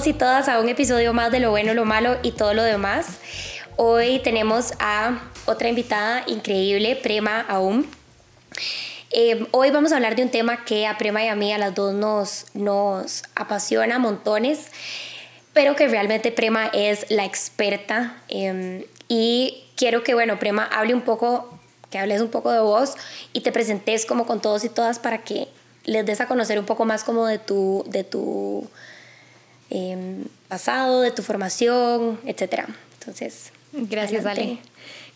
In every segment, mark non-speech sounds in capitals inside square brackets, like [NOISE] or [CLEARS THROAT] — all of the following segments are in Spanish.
todos y todas a un episodio más de Lo Bueno, Lo Malo y todo lo demás. Hoy tenemos a otra invitada increíble, Prema Aum. Eh, hoy vamos a hablar de un tema que a Prema y a mí, a las dos, nos, nos apasiona montones, pero que realmente Prema es la experta. Em, y quiero que, bueno, Prema hable un poco, que hables un poco de vos y te presentes como con todos y todas para que les des a conocer un poco más como de tu, de tu em, pasado, de tu formación, etc. Entonces, gracias, Ale.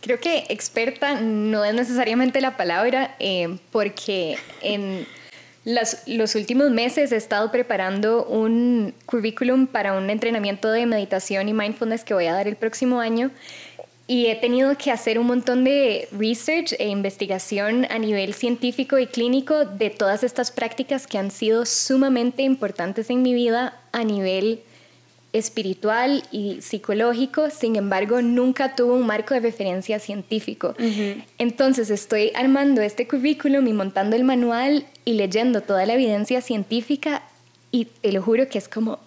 Creo que experta no es necesariamente la palabra, eh, porque en los últimos meses he estado preparando un currículum para un entrenamiento de meditación y mindfulness que voy a dar el próximo año. Y he tenido que hacer un montón de research e investigación a nivel científico y clínico de todas estas prácticas que han sido sumamente importantes en mi vida a nivel espiritual y psicológico, sin embargo, nunca tuvo un marco de referencia científico. Entonces estoy armando este currículum y montando el manual y leyendo toda la evidencia científica y te lo juro que es como,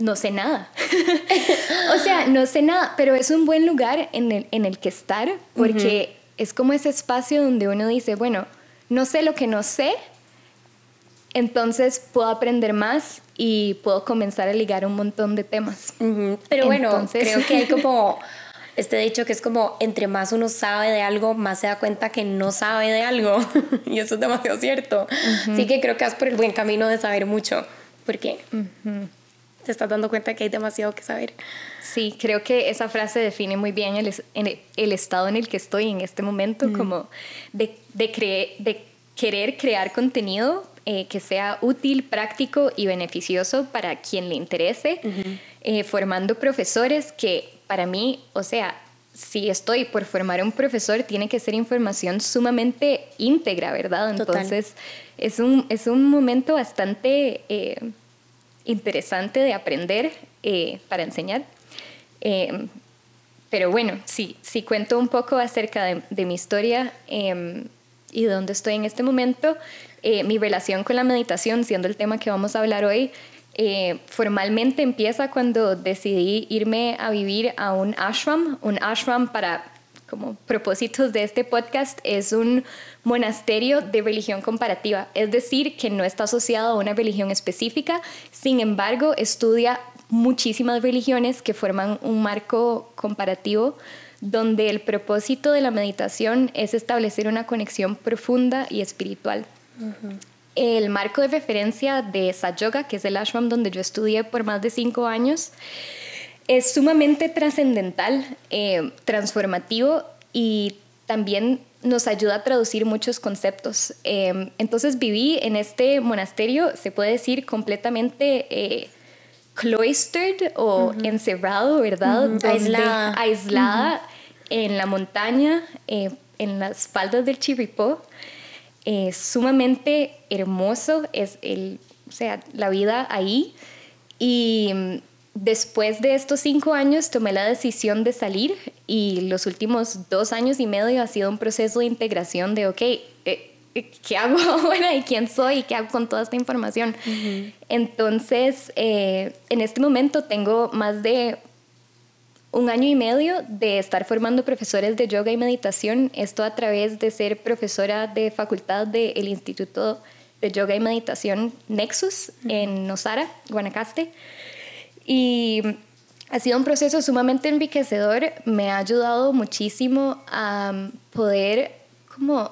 no sé nada. [LAUGHS] o sea, no sé nada, pero es un buen lugar en el, en el que estar porque es como ese espacio donde uno dice, bueno, no sé lo que no sé, entonces puedo aprender más y puedo comenzar a ligar un montón de temas. Pero bueno, creo que hay [LAUGHS] como este dicho que es como entre más uno sabe de algo, más se da cuenta que no sabe de algo. [LAUGHS] y eso es demasiado cierto. Así que creo que vas por el buen camino de saber mucho, porque te estás dando cuenta que hay demasiado que saber. Sí, creo que esa frase define muy bien el, el, estado en el que estoy en este momento, como de, de, de querer crear contenido eh, que sea útil, práctico y beneficioso para quien le interese, eh, formando profesores que para mí, o sea, si estoy por formar un profesor, tiene que ser información sumamente íntegra, ¿verdad? Entonces, es un, es un momento bastante eh, interesante de aprender para enseñar. pero bueno, sí, sí cuento un poco acerca de, de mi historia em, y de dónde estoy en este momento. Eh, mi relación con la meditación, siendo el tema que vamos a hablar hoy, eh, formalmente empieza cuando decidí irme a vivir a un ashram. Un ashram para como propósitos de este podcast es un monasterio de religión comparativa, es decir, que no está asociado a una religión específica, sin embargo, estudia muchísimas religiones que forman un marco comparativo donde el propósito de la meditación es establecer una conexión profunda y espiritual. El marco de referencia de Yoga, que es el ashram donde yo estudié por más de cinco años, es sumamente trascendental, eh, transformativo y también nos ayuda a traducir muchos conceptos. Eh, entonces viví en este monasterio, se puede decir, completamente eh, cloistered o encerrado, ¿verdad? Aislada. Aislada en la montaña, en las faldas del Chirripó es sumamente hermoso, es el, o sea, la vida ahí. Y mm, después de estos cinco años tomé la decisión de salir y los últimos dos años y medio ha sido un proceso de integración de, ok, eh, eh, ¿qué hago [LAUGHS] ahora y quién soy y qué hago con toda esta información? Entonces, eh, en este momento tengo más de un año y medio de estar formando profesores de yoga y meditación, esto a través de ser profesora de facultad del Instituto de Yoga y Meditación Nexus en Nosara, Guanacaste. Y ha sido un proceso sumamente enriquecedor, me ha ayudado muchísimo a poder como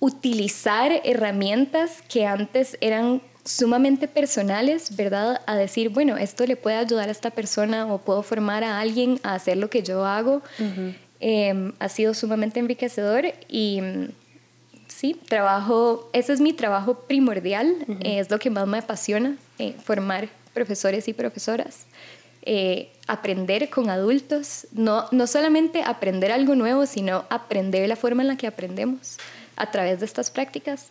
utilizar herramientas que antes eran sumamente personales, ¿verdad? A decir, bueno, esto le puede ayudar a esta persona o puedo formar a alguien a hacer lo que yo hago. Em, ha sido sumamente enriquecedor y sí, trabajo, ese es mi trabajo primordial, es lo que más me apasiona, eh, formar profesores y profesoras. Eh, aprender con adultos, no, no solamente aprender algo nuevo, sino aprender la forma en la que aprendemos a través de estas prácticas.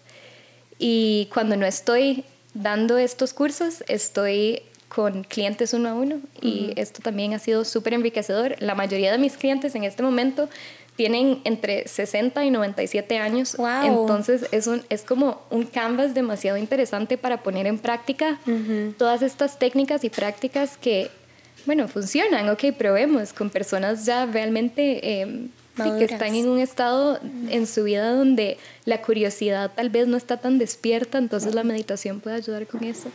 Y cuando no estoy dando estos cursos estoy con clientes uno a uno y esto también ha sido súper enriquecedor. La mayoría de mis clientes en este momento tienen entre 60 y 97 años. Wow. Entonces es, un, es como un canvas demasiado interesante para poner en práctica todas estas técnicas y prácticas que, bueno, funcionan, ok, probemos con personas ya realmente... Eh, que están en un estado en su vida donde la curiosidad tal vez no está tan despierta, entonces la meditación puede ayudar con eso.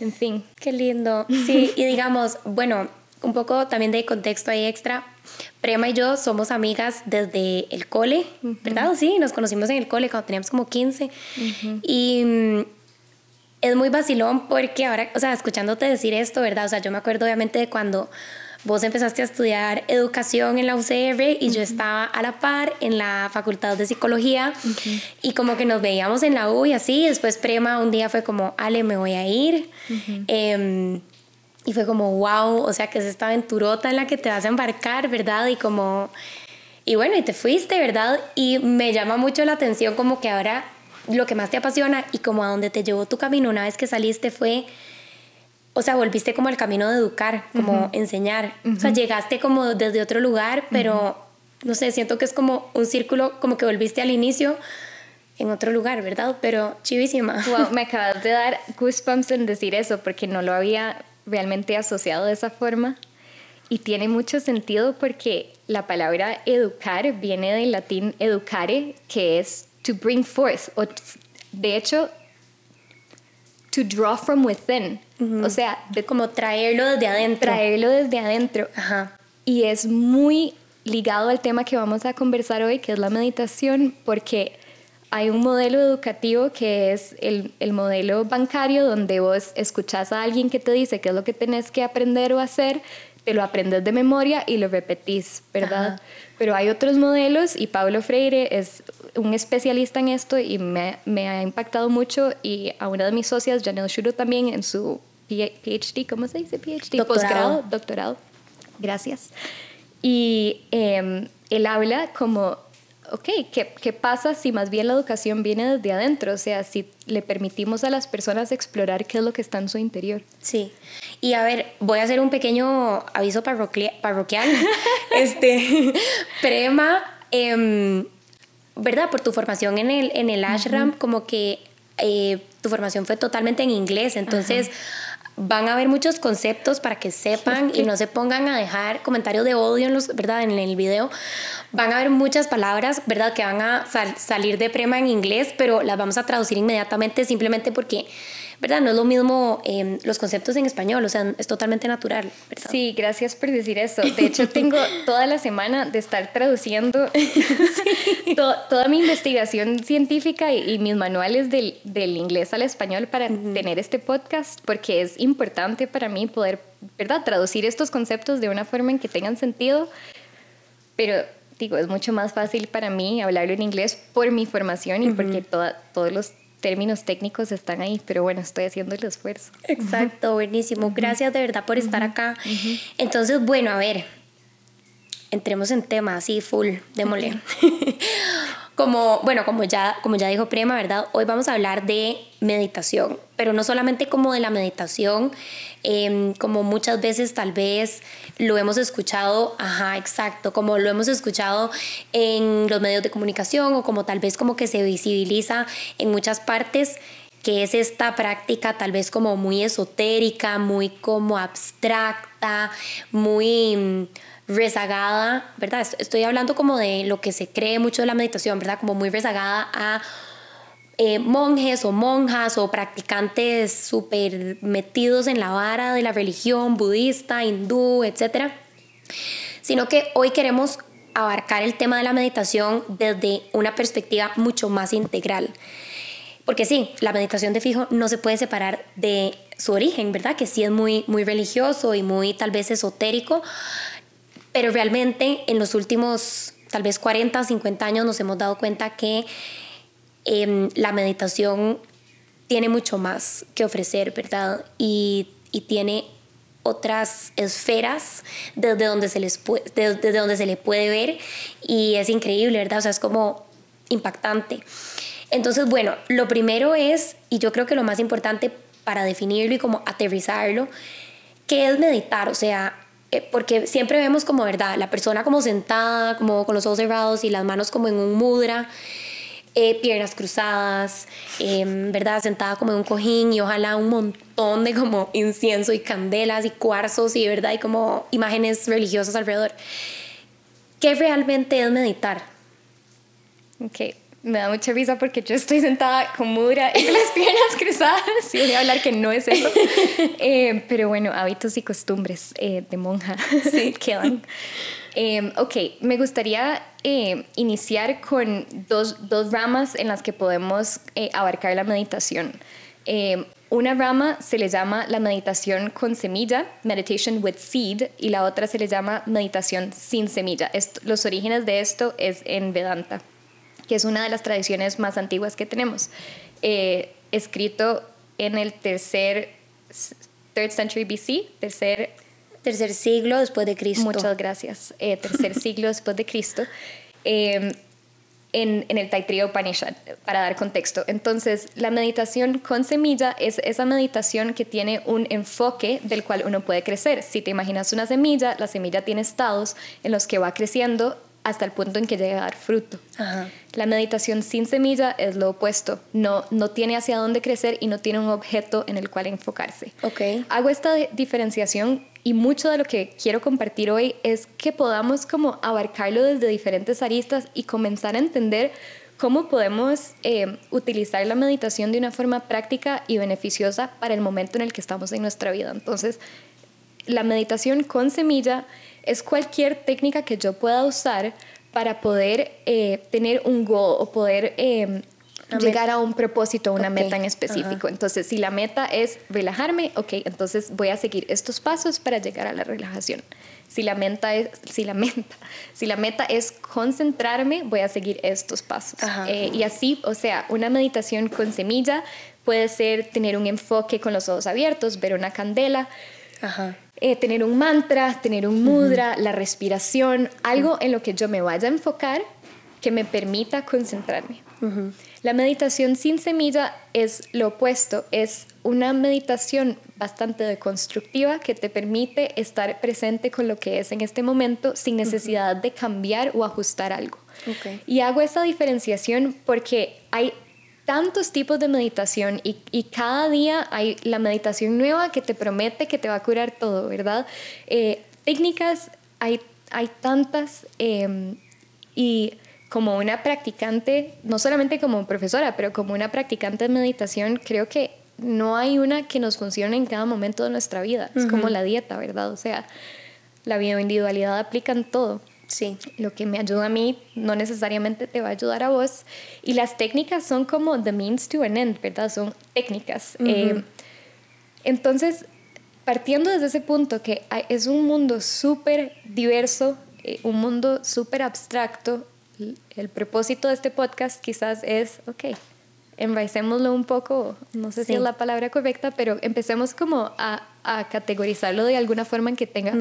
En fin. Qué lindo. Sí, [LAUGHS] y digamos, bueno, un poco también de contexto ahí extra. Prema y yo somos amigas desde el cole, ¿verdad? Sí, nos conocimos en el cole cuando teníamos como 15. Y mm, es muy vacilón porque ahora, o sea, escuchándote decir esto, ¿verdad? O sea, yo me acuerdo obviamente de cuando vos empezaste a estudiar educación en la UCR y yo estaba a la par en la Facultad de Psicología y como que nos veíamos en la U y así. Después Prema un día fue como, Ale, me voy a ir. Em, y fue como, wow, o sea, que es esta aventurota en la que te vas a embarcar, ¿verdad? Y como, y bueno, y te fuiste, ¿verdad? Y me llama mucho la atención como que ahora lo que más te apasiona y como a donde te llevó tu camino una vez que saliste fue, o sea, volviste como al camino de educar, como enseñar. O sea, llegaste como desde otro lugar, pero no sé, siento que es como un círculo, como que volviste al inicio en otro lugar, ¿verdad? Pero chivísima. Wow, me [LAUGHS] acabas de dar goosebumps en decir eso, porque no lo había realmente asociado de esa forma. Y tiene mucho sentido porque la palabra educar viene del latín educare, que es to bring forth, o de hecho, to draw from within. O sea, de como traerlo desde adentro. Traerlo desde adentro. Ajá. Y es muy ligado al tema que vamos a conversar hoy, que es la meditación, porque hay un modelo educativo que es el, el, modelo bancario, donde vos escuchás a alguien que te dice qué es lo que tenés que aprender o hacer, te lo aprendes de memoria y lo repetís, ¿verdad? Pero hay otros modelos y Pablo Freire es un especialista en esto y me, me ha impactado mucho y a una de mis socias, Janelle Shuro, también en su PhD, ¿cómo se dice PhD? Doctorado. Postgrado, doctorado. Gracias. Y eh, él habla como ok, ¿qué, ¿qué, pasa si más bien la educación viene desde adentro? O sea, si le permitimos a las personas explorar qué es lo que está en su interior. Sí. Y a ver, voy a hacer un pequeño aviso parroquial. [LAUGHS] este, [LAUGHS] Prema, eh, ¿verdad? Por tu formación en el, en el ashram, como que eh, tu formación fue totalmente en inglés, entonces... van a haber muchos conceptos para que sepan y no se pongan a dejar comentarios de odio en los, ¿verdad? En el video. Van a haber muchas palabras, ¿verdad? Que van a salir de prema en inglés, pero las vamos a traducir inmediatamente simplemente porque ¿verdad? No es lo mismo em, los conceptos en español, o sea, es totalmente natural, ¿verdad? Sí, gracias por decir eso. De hecho, [LAUGHS] tengo toda la semana de estar traduciendo [LAUGHS] toda mi investigación científica y, mis manuales del, del, inglés al español para tener este podcast, porque es importante para mí poder, ¿verdad?, traducir estos conceptos de una forma en que tengan sentido, pero digo, es mucho más fácil para mí hablarlo en inglés por mi formación y porque toda, todos los términos técnicos están ahí, pero bueno, estoy haciendo el esfuerzo. Exacto, buenísimo. Gracias de verdad por estar acá. Entonces, bueno, a ver, entremos en tema, así, full, démosle. [LAUGHS] como, bueno, como ya, como ya dijo Prema, ¿verdad? Hoy vamos a hablar de meditación, pero no solamente como de la meditación, em, como muchas veces tal vez lo hemos escuchado, ajá, exacto, como lo hemos escuchado en los medios de comunicación o como tal vez como que se visibiliza en muchas partes que es esta práctica tal vez como muy esotérica, muy como abstracta, muy mm, rezagada, ¿verdad? Estoy hablando como de lo que se cree mucho de la meditación, ¿verdad? Como muy rezagada a eh, monjes o monjas o practicantes súper metidos en la vara de la religión budista, hindú, etc. Sino que hoy queremos abarcar el tema de la meditación desde una perspectiva mucho más integral. Porque sí, la meditación de fijo no se puede separar de su origen, ¿verdad? Que sí es muy, muy religioso y muy tal vez esotérico, pero realmente en los últimos tal vez 40, 50 años nos hemos dado cuenta que Em, la meditación tiene mucho más que ofrecer, ¿verdad? Y, y tiene otras esferas desde donde, se les puede, desde donde se le puede ver y es increíble, ¿verdad? O sea, es como impactante. Entonces, bueno, lo primero es, y yo creo que lo más importante para definirlo y como aterrizarlo, ¿qué es meditar? O sea, eh, porque siempre vemos como, ¿verdad? La persona como sentada, como con los ojos cerrados y las manos como en un mudra. Eh, piernas cruzadas, em, ¿verdad? Sentada como en un cojín y ojalá un montón de como incienso y candelas y cuarzos y, ¿verdad? Y como imágenes religiosas alrededor. ¿Qué realmente es meditar? Ok, me da mucha risa porque yo estoy sentada con mudra y las [LAUGHS] piernas cruzadas y voy a hablar que no es eso. [LAUGHS] Eh, pero bueno, hábitos y costumbres eh, de monja sí. [LAUGHS] quedan. Eh, ok, me gustaría eh, iniciar con dos, dos, ramas en las que podemos eh, abarcar la meditación. Eh, una rama se le llama la meditación con semilla, meditation with seed, y la otra se le llama meditación sin semilla. los orígenes de esto es en Vedanta, que es una de las tradiciones más antiguas que tenemos, escrito en el tercer third century BC, tercer Tercer siglo después de Cristo. Muchas gracias. Eh, tercer [LAUGHS] siglo después de Cristo. Eh, en, en, el Taittiriya Upanishad, para dar contexto. Entonces, la meditación con semilla es esa meditación que tiene un enfoque del cual uno puede crecer. Si te imaginas una semilla, la semilla tiene estados en los que va creciendo hasta el punto en que llega a dar fruto. La meditación sin semilla es lo opuesto, no, no tiene hacia dónde crecer y no tiene un objeto en el cual enfocarse. Okay. Hago esta diferenciación y mucho de lo que quiero compartir hoy es que podamos como abarcarlo desde diferentes aristas y comenzar a entender cómo podemos eh, utilizar la meditación de una forma práctica y beneficiosa para el momento en el que estamos en nuestra vida. Entonces, la meditación con semilla es cualquier técnica que yo pueda usar para poder eh, tener un goal o poder eh, llegar a un propósito, una meta en específico. Entonces, si la meta es relajarme, ok, entonces voy a seguir estos pasos para llegar a la relajación. Si la meta es, si la meta, [LAUGHS] si la meta es concentrarme, voy a seguir estos pasos. Eh, y así, o sea, una meditación con semilla puede ser tener un enfoque con los ojos abiertos, ver una candela. Ajá. Eh, tener un mantra, tener un mudra, la respiración, algo en lo que yo me vaya a enfocar que me permita concentrarme. La meditación sin semilla es lo opuesto, es una meditación bastante deconstructiva que te permite estar presente con lo que es en este momento sin necesidad de cambiar o ajustar algo. Y hago esa diferenciación porque hay tantos tipos de meditación y, cada día hay la meditación nueva que te promete que te va a curar todo, ¿verdad? Eh, técnicas hay, hay tantas em, y como una practicante, no solamente como profesora, pero como una practicante de meditación, creo que no hay una que nos funcione en cada momento de nuestra vida. Es como la dieta, ¿verdad? O sea, la bioindividualidad aplica en todo. Sí. Lo que me ayuda a mí no necesariamente te va a ayudar a vos. Y las técnicas son como the means to an end, ¿verdad? Son técnicas. Eh, entonces, partiendo desde ese punto que es un mundo súper diverso, eh, un mundo súper abstracto, el propósito de este podcast quizás es, ok, enraicémoslo un poco, no sé si es la palabra correcta, pero empecemos como a, a categorizarlo de alguna forma en que tenga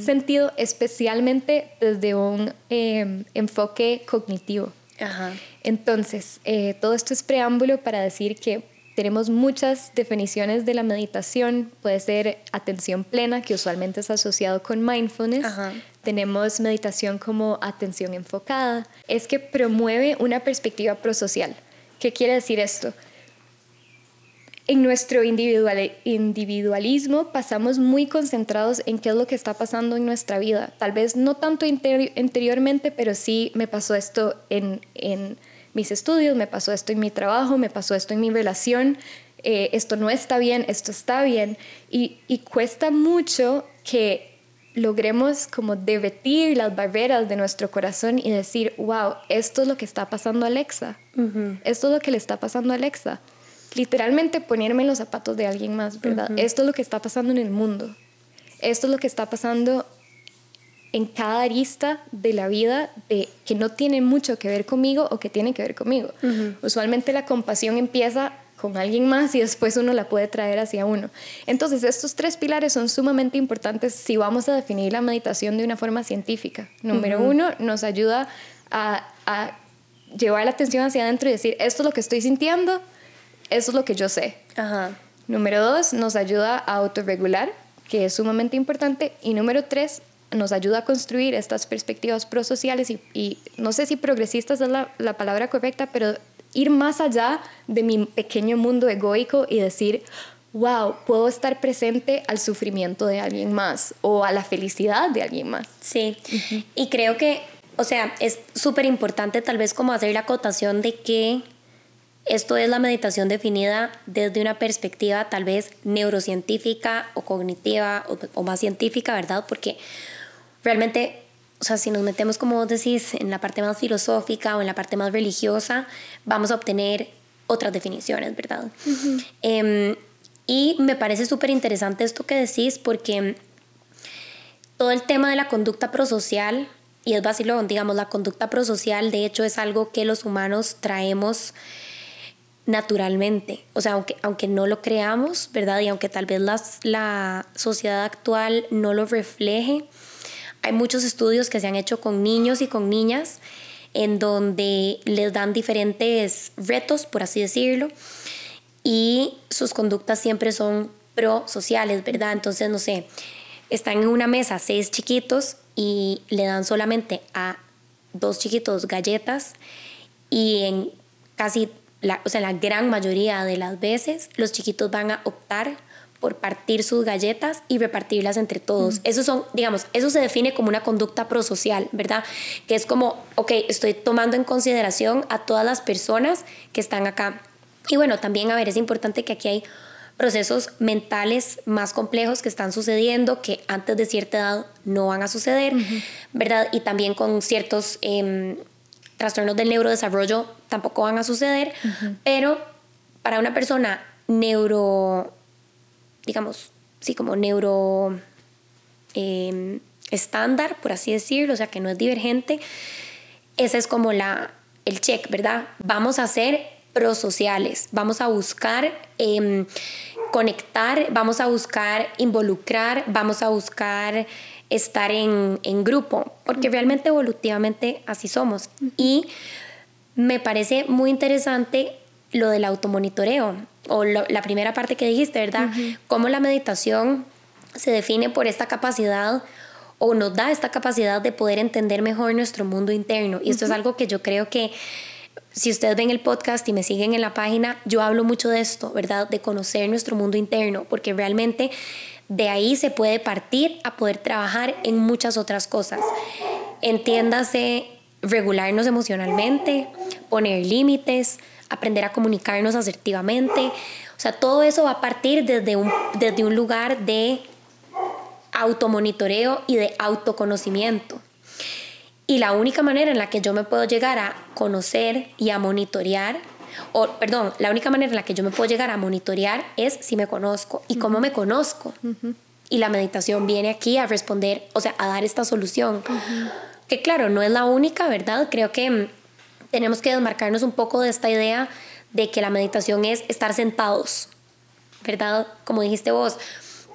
sentido, especialmente desde un em, enfoque cognitivo. Entonces, eh, todo esto es preámbulo para decir que tenemos muchas definiciones de la meditación. Puede ser atención plena, que usualmente es asociado con mindfulness. Tenemos meditación como atención enfocada. Es que promueve una perspectiva prosocial. ¿Qué quiere decir esto? En nuestro individualismo pasamos muy concentrados en qué es lo que está pasando en nuestra vida. Tal vez no tanto interiormente, pero sí me pasó esto en, mis estudios, me pasó esto en mi trabajo, me pasó esto en mi relación, eh, esto no está bien, esto está bien. Y, y cuesta mucho que logremos como derretir las barreras de nuestro corazón y decir, wow, esto es lo que está pasando a Alexa, esto es lo que le está pasando a Alexa. Literalmente ponerme en los zapatos de alguien más, ¿verdad? Esto es lo que está pasando en el mundo, esto es lo que está pasando en cada arista de la vida de, que no tiene mucho que ver conmigo o que tiene que ver conmigo. Usualmente la compasión empieza con alguien más y después uno la puede traer hacia uno. Entonces, estos tres pilares son sumamente importantes si vamos a definir la meditación de una forma científica. Número uno, nos ayuda a, llevar la atención hacia adentro y decir, esto es lo que estoy sintiendo, esto es lo que yo sé. Número dos, nos ayuda a autorregular, que es sumamente importante. Y número tres, nos ayuda a construir estas perspectivas prosociales y, y no sé si progresistas es la, la palabra correcta, pero ir más allá de mi pequeño mundo egoico y decir, wow, puedo estar presente al sufrimiento de alguien más o a la felicidad de alguien más. Sí, y creo que, o sea, es súper importante tal vez como hacer la acotación de que esto es la meditación definida desde una perspectiva tal vez neurocientífica o cognitiva o, o más científica, ¿verdad? Porque realmente o sea, si nos metemos, como vos decís, en la parte más filosófica o en la parte más religiosa, vamos a obtener otras definiciones, ¿verdad? Em, y me parece súper interesante esto que decís porque todo el tema de la conducta prosocial, y es vacilón, digamos, la conducta prosocial de hecho es algo que los humanos traemos naturalmente. O sea, aunque, aunque no lo creamos, ¿verdad? Y aunque tal vez la sociedad actual no lo refleje, hay muchos estudios que se han hecho con niños y con niñas en donde les dan diferentes retos, por así decirlo, y sus conductas siempre son pro-sociales, ¿verdad? Entonces, no sé, están en una mesa seis chiquitos y le dan solamente a dos chiquitos galletas y en casi, la, o sea, la gran mayoría de las veces los chiquitos van a optar por partir sus galletas y repartirlas entre todos. Eso son, digamos, eso se define como una conducta prosocial, ¿verdad? Que es como, ok, estoy tomando en consideración a todas las personas que están acá. Y bueno, también, a ver, es importante que aquí hay procesos mentales más complejos que están sucediendo, que antes de cierta edad no van a suceder, ¿verdad? Y también con ciertos em, trastornos del neurodesarrollo tampoco van a suceder, pero para una persona neuro digamos, sí, como neuro em, estándar, por así decirlo, o sea, que no es divergente, ese es como la, el check, ¿verdad? Vamos a ser prosociales, vamos a buscar em, conectar, vamos a buscar involucrar, vamos a buscar estar en, en grupo, porque realmente evolutivamente así somos. Y me parece muy interesante lo del automonitoreo o la primera parte que dijiste, ¿verdad? Cómo la meditación se define por esta capacidad o nos da esta capacidad de poder entender mejor nuestro mundo interno. Y esto es algo que yo creo que si ustedes ven el podcast y me siguen en la página, yo hablo mucho de esto, ¿verdad? De conocer nuestro mundo interno, porque realmente de ahí se puede partir a poder trabajar en muchas otras cosas. Entiéndase regularnos emocionalmente, poner límites, aprender a comunicarnos asertivamente. O sea, todo eso va a partir desde un, desde un lugar de automonitoreo y de autoconocimiento. Y la única manera en la que yo me puedo llegar a conocer y a monitorear, o perdón, la única manera en la que yo me puedo llegar a monitorear es si me conozco y cómo me conozco. Y la meditación viene aquí a responder, o sea, a dar esta solución. Que claro, no es la única, ¿verdad? Creo que tenemos que desmarcarnos un poco de esta idea de que la meditación es estar sentados, ¿verdad? Como dijiste vos,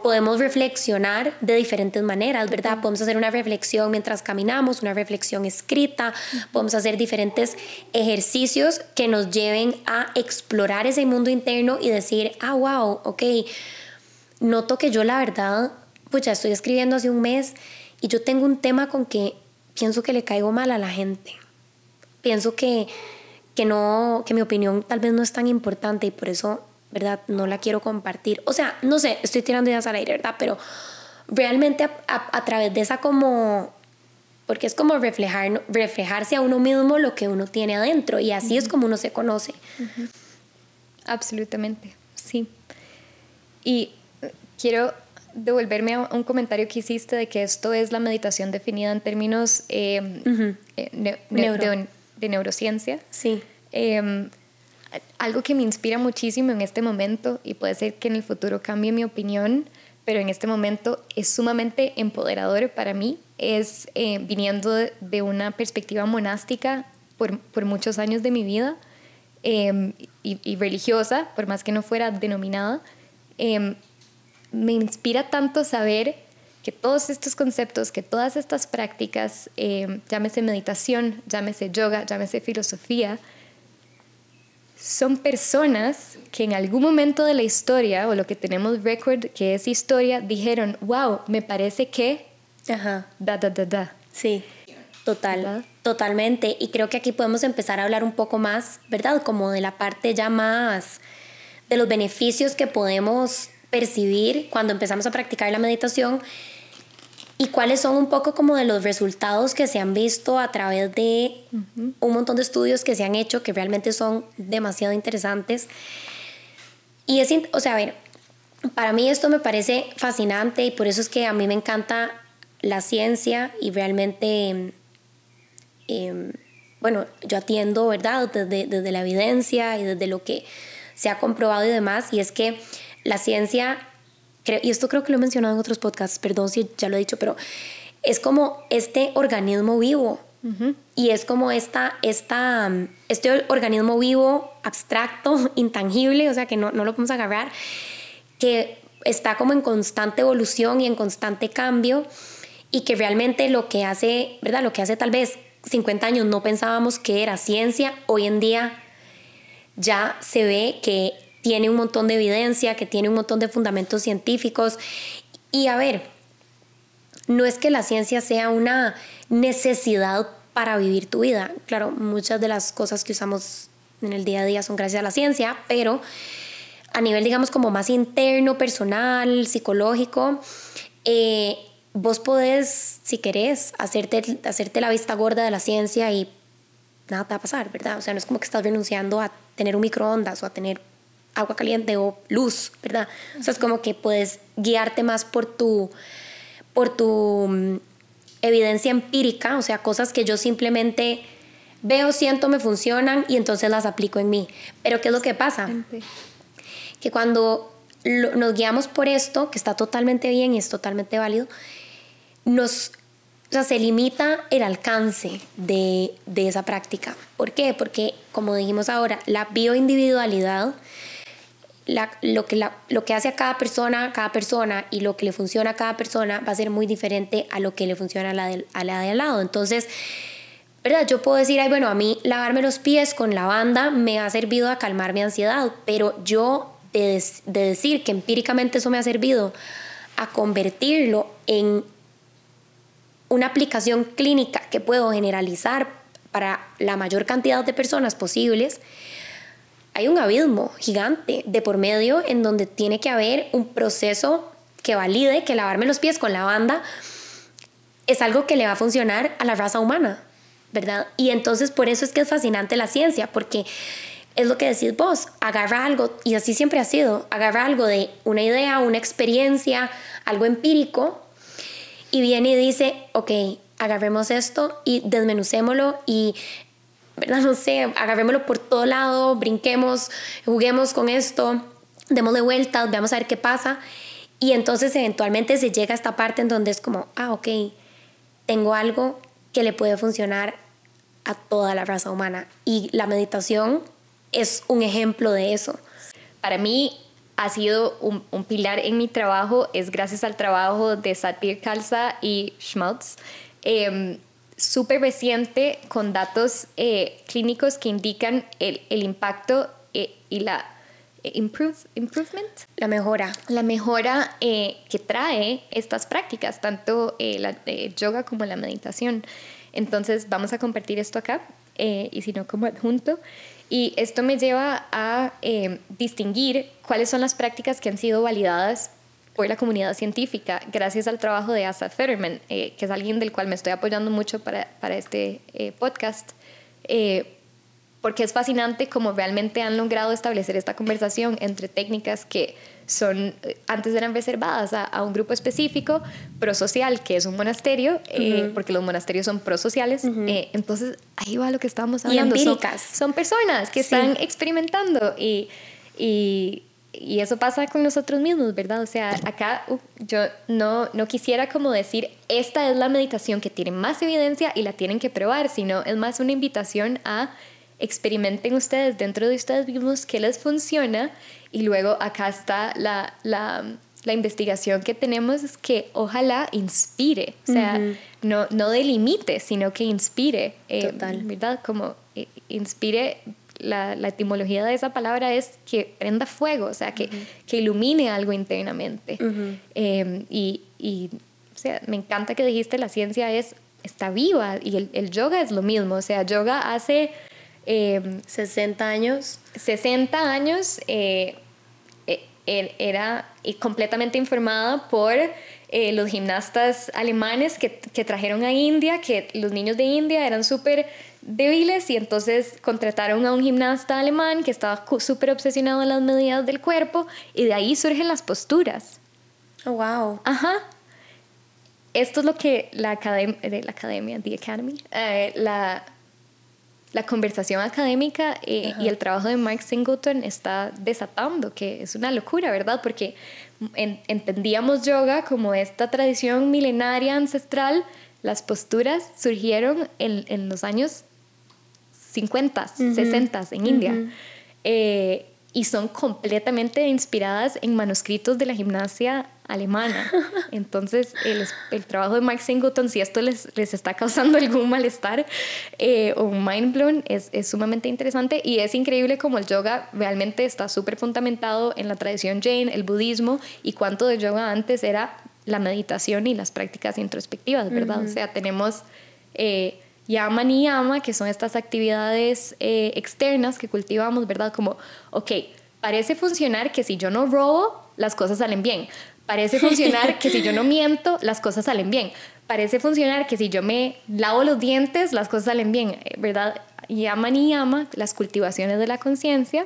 podemos reflexionar de diferentes maneras, ¿verdad? Podemos hacer una reflexión mientras caminamos, una reflexión escrita, podemos hacer diferentes ejercicios que nos lleven a explorar ese mundo interno y decir, ah, wow, ok, noto que yo la verdad, pues ya estoy escribiendo hace un mes y yo tengo un tema con que pienso que le caigo mal a la gente pienso que, que no, que mi opinión tal vez no es tan importante y por eso, ¿verdad? No la quiero compartir. O sea, no sé, estoy tirando ideas al aire, ¿verdad? Pero realmente a, través de esa como, porque es como reflejar, reflejarse a uno mismo lo que uno tiene adentro y así es como uno se conoce. Absolutamente, sí. Y quiero devolverme a un comentario que hiciste de que esto es la meditación definida en términos eh, eh de neurociencia. Sí. Em, algo que me inspira muchísimo en este momento y puede ser que en el futuro cambie mi opinión, pero en este momento es sumamente empoderador para mí, es eh, viniendo de, una perspectiva monástica por, por, muchos años de mi vida em, y, religiosa, por más que no fuera denominada, em, me inspira tanto saber que todos estos conceptos, que todas estas prácticas, eh, llámese meditación, llámese yoga, llámese filosofía, son personas que en algún momento de la historia, o lo que tenemos record que es historia, dijeron, wow, me parece que... Ajá. Da, da, da, da. Sí, total, totalmente. Y creo que aquí podemos empezar a hablar un poco más, ¿verdad? Como de la parte ya más de los beneficios que podemos percibir cuando empezamos a practicar la meditación y cuáles son un poco como de los resultados que se han visto a través de un montón de estudios que se han hecho que realmente son demasiado interesantes. Y es, o sea, a ver, para mí esto me parece fascinante y por eso es que a mí me encanta la ciencia y realmente, em, bueno, yo atiendo, ¿verdad? Desde, desde la evidencia y desde lo que se ha comprobado y demás, y es que la ciencia y esto creo que lo he mencionado en otros podcasts, perdón si ya lo he dicho, pero es como este organismo vivo. Y es como esta, esta, este organismo vivo, abstracto, [LAUGHS] intangible, o sea, que no, no lo podemos agarrar, que está como en constante evolución y en constante cambio y que realmente lo que hace, ¿verdad? Lo que hace tal vez 50 años no pensábamos que era ciencia, hoy en día ya se ve que tiene un montón de evidencia, que tiene un montón de fundamentos científicos. Y a ver, no es que la ciencia sea una necesidad para vivir tu vida. Claro, muchas de las cosas que usamos en el día a día son gracias a la ciencia, pero a nivel, digamos, como más interno, personal, psicológico, eh, vos podés, si querés, hacerte, hacerte la vista gorda de la ciencia y nada te va a pasar, ¿verdad? O sea, no es como que estás renunciando a tener un microondas o a tener agua caliente o luz, ¿verdad? O sea, es como que puedes guiarte más por tu, por tu mm, evidencia empírica, o sea, cosas que yo simplemente veo, siento, me funcionan y entonces las aplico en mí. Pero ¿qué es lo que pasa? Que cuando nos guiamos por esto, que está totalmente bien y es totalmente válido, nos, o sea, se limita el alcance de, de esa práctica. ¿Por qué? Porque, como dijimos ahora, la bioindividualidad lo, que lo que hace a cada persona, cada persona y lo que le funciona a cada persona va a ser muy diferente a lo que le funciona a la de, a la de al lado. Entonces, ¿verdad? Yo puedo decir, ay, bueno, a mí lavarme los pies con lavanda me ha servido a calmar mi ansiedad, pero yo de, de decir que empíricamente eso me ha servido a convertirlo en una aplicación clínica que puedo generalizar para la mayor cantidad de personas posibles, hay un abismo gigante de por medio en donde tiene que haber un proceso que valide que lavarme los pies con lavanda es algo que le va a funcionar a la raza humana, ¿verdad? Y entonces por eso es que es fascinante la ciencia, porque es lo que decís vos, agarra algo, y así siempre ha sido, agarra algo de una idea, una experiencia, algo empírico, y viene y dice, ok, agarremos esto y desmenucémoslo y ¿verdad? No sé, agarrémoslo por todo lado, brinquemos, juguemos con esto, démosle vueltas, veamos a ver qué pasa. Y entonces eventualmente se llega a esta parte en donde es como, ah, ok, tengo algo que le puede funcionar a toda la raza humana. Y la meditación es un ejemplo de eso. Para mí ha sido un, pilar en mi trabajo, es gracias al trabajo de Satbir Kalsa y Schmaltz. Eh, súper reciente con datos eh, clínicos que indican el, el impacto eh, y la eh, improve, improvement. La mejora. La mejora que trae estas prácticas, tanto la yoga como la meditación. Entonces vamos a compartir esto acá y si no como adjunto. Y esto me lleva a distinguir cuáles son las prácticas que han sido validadas por la comunidad científica, gracias al trabajo de Asa Fetterman, eh, que es alguien del cual me estoy apoyando mucho para, para este eh, podcast, eh, porque es fascinante cómo realmente han logrado establecer esta conversación entre técnicas que son, antes eran reservadas a, un grupo específico, prosocial, que es un monasterio, porque los monasterios son prosociales, entonces ahí va lo que estábamos hablando. Y empíricas. Son, personas que están experimentando y, y y eso pasa con nosotros mismos, ¿verdad? O sea, acá uh, yo no, no quisiera como decir, esta es la meditación que tiene más evidencia y la tienen que probar, sino es más una invitación a experimenten ustedes dentro de ustedes mismos qué les funciona y luego acá está la, la, la investigación que tenemos es que ojalá inspire, o sea, no, no delimite, sino que inspire, eh, ¿verdad? Como eh, inspire la, la, etimología de esa palabra es que prenda fuego, o sea, que, que ilumine algo internamente. Em, y, y o sea, me encanta que dijiste la ciencia es, está viva y el, el yoga es lo mismo, o sea, yoga hace... 60 em, años. 60 años eh, e, e, era completamente informada por eh, los gimnastas alemanes que, que, trajeron a India, que los niños de India eran súper débiles y entonces contrataron a un gimnasta alemán que estaba súper obsesionado en las medidas del cuerpo y de ahí surgen las posturas. Oh, wow. Ajá. Esto es lo que la, academia, la academia, the academy, eh, la, la conversación académica eh, y el trabajo de Mike Singleton está desatando, que es una locura, ¿verdad? Porque entendíamos yoga como esta tradición milenaria ancestral, las posturas surgieron en, en los años 50, 60 en India. Eh, y son completamente inspiradas en manuscritos de la gimnasia alemana. [LAUGHS] Entonces, el, el, trabajo de Mike Singleton, si esto les, les está causando algún malestar eh, o un mind blown, es, es, sumamente interesante y es increíble como el yoga realmente está súper fundamentado en la tradición Jain, el budismo y cuánto de yoga antes era la meditación y las prácticas introspectivas, ¿verdad? O sea, tenemos... Eh, Yama ni Yama, que son estas actividades eh, externas que cultivamos, ¿verdad? Como, ok, parece funcionar que si yo no robo, las cosas salen bien. Parece funcionar que si yo no [LAUGHS] miento, las cosas salen bien. Parece funcionar que si yo me lavo los dientes, las cosas salen bien, ¿verdad? Yama ni Yama, las cultivaciones de la conciencia.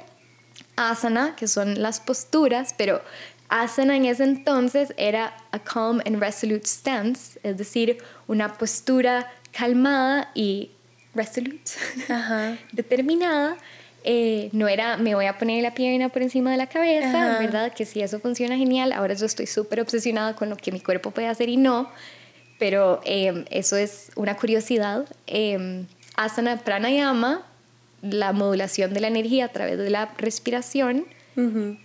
Asana, que son las posturas, pero asana en ese entonces era a calm and resolute stance, es decir, una postura calmada y resolute, [LAUGHS] determinada. Eh, no era me voy a poner la pierna por encima de la cabeza, ¿verdad? Que si eso funciona genial, ahora yo estoy súper obsesionada con lo que mi cuerpo puede hacer y no, pero em, eso es una curiosidad. Eh, asana pranayama, la modulación de la energía a través de la respiración,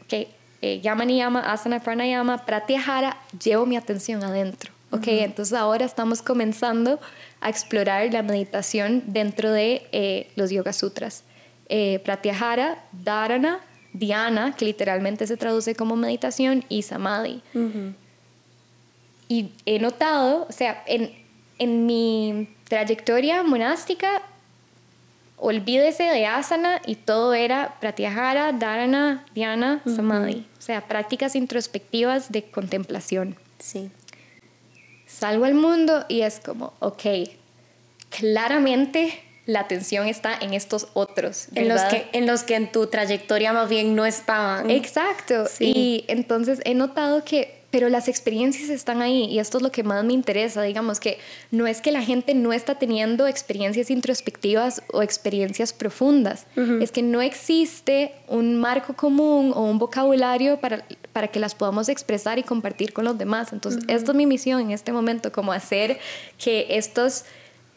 que eh, yama niyama, asana pranayama, pratyahara, llevo mi atención adentro. Ok, entonces ahora estamos comenzando a explorar la meditación dentro de eh, los Yoga Sutras. Eh, pratyahara, Dharana, Dhyana, que literalmente se traduce como meditación, y Samadhi. Y he notado, o sea, en, en mi trayectoria monástica, olvídese de asana y todo era pratyahara, dharana, dhyana, samadhi. O sea, prácticas introspectivas de contemplación. Sí salgo al mundo y es como, ok, claramente la atención está en estos otros. En los, que, en los que en tu trayectoria más bien no estaban. Exacto. Y entonces he notado que pero las experiencias están ahí y esto es lo que más me interesa, digamos que no es que la gente no está teniendo experiencias introspectivas o experiencias profundas, es que no existe un marco común o un vocabulario para, para que las podamos expresar y compartir con los demás. Entonces, esto es mi misión en este momento, como hacer que estos...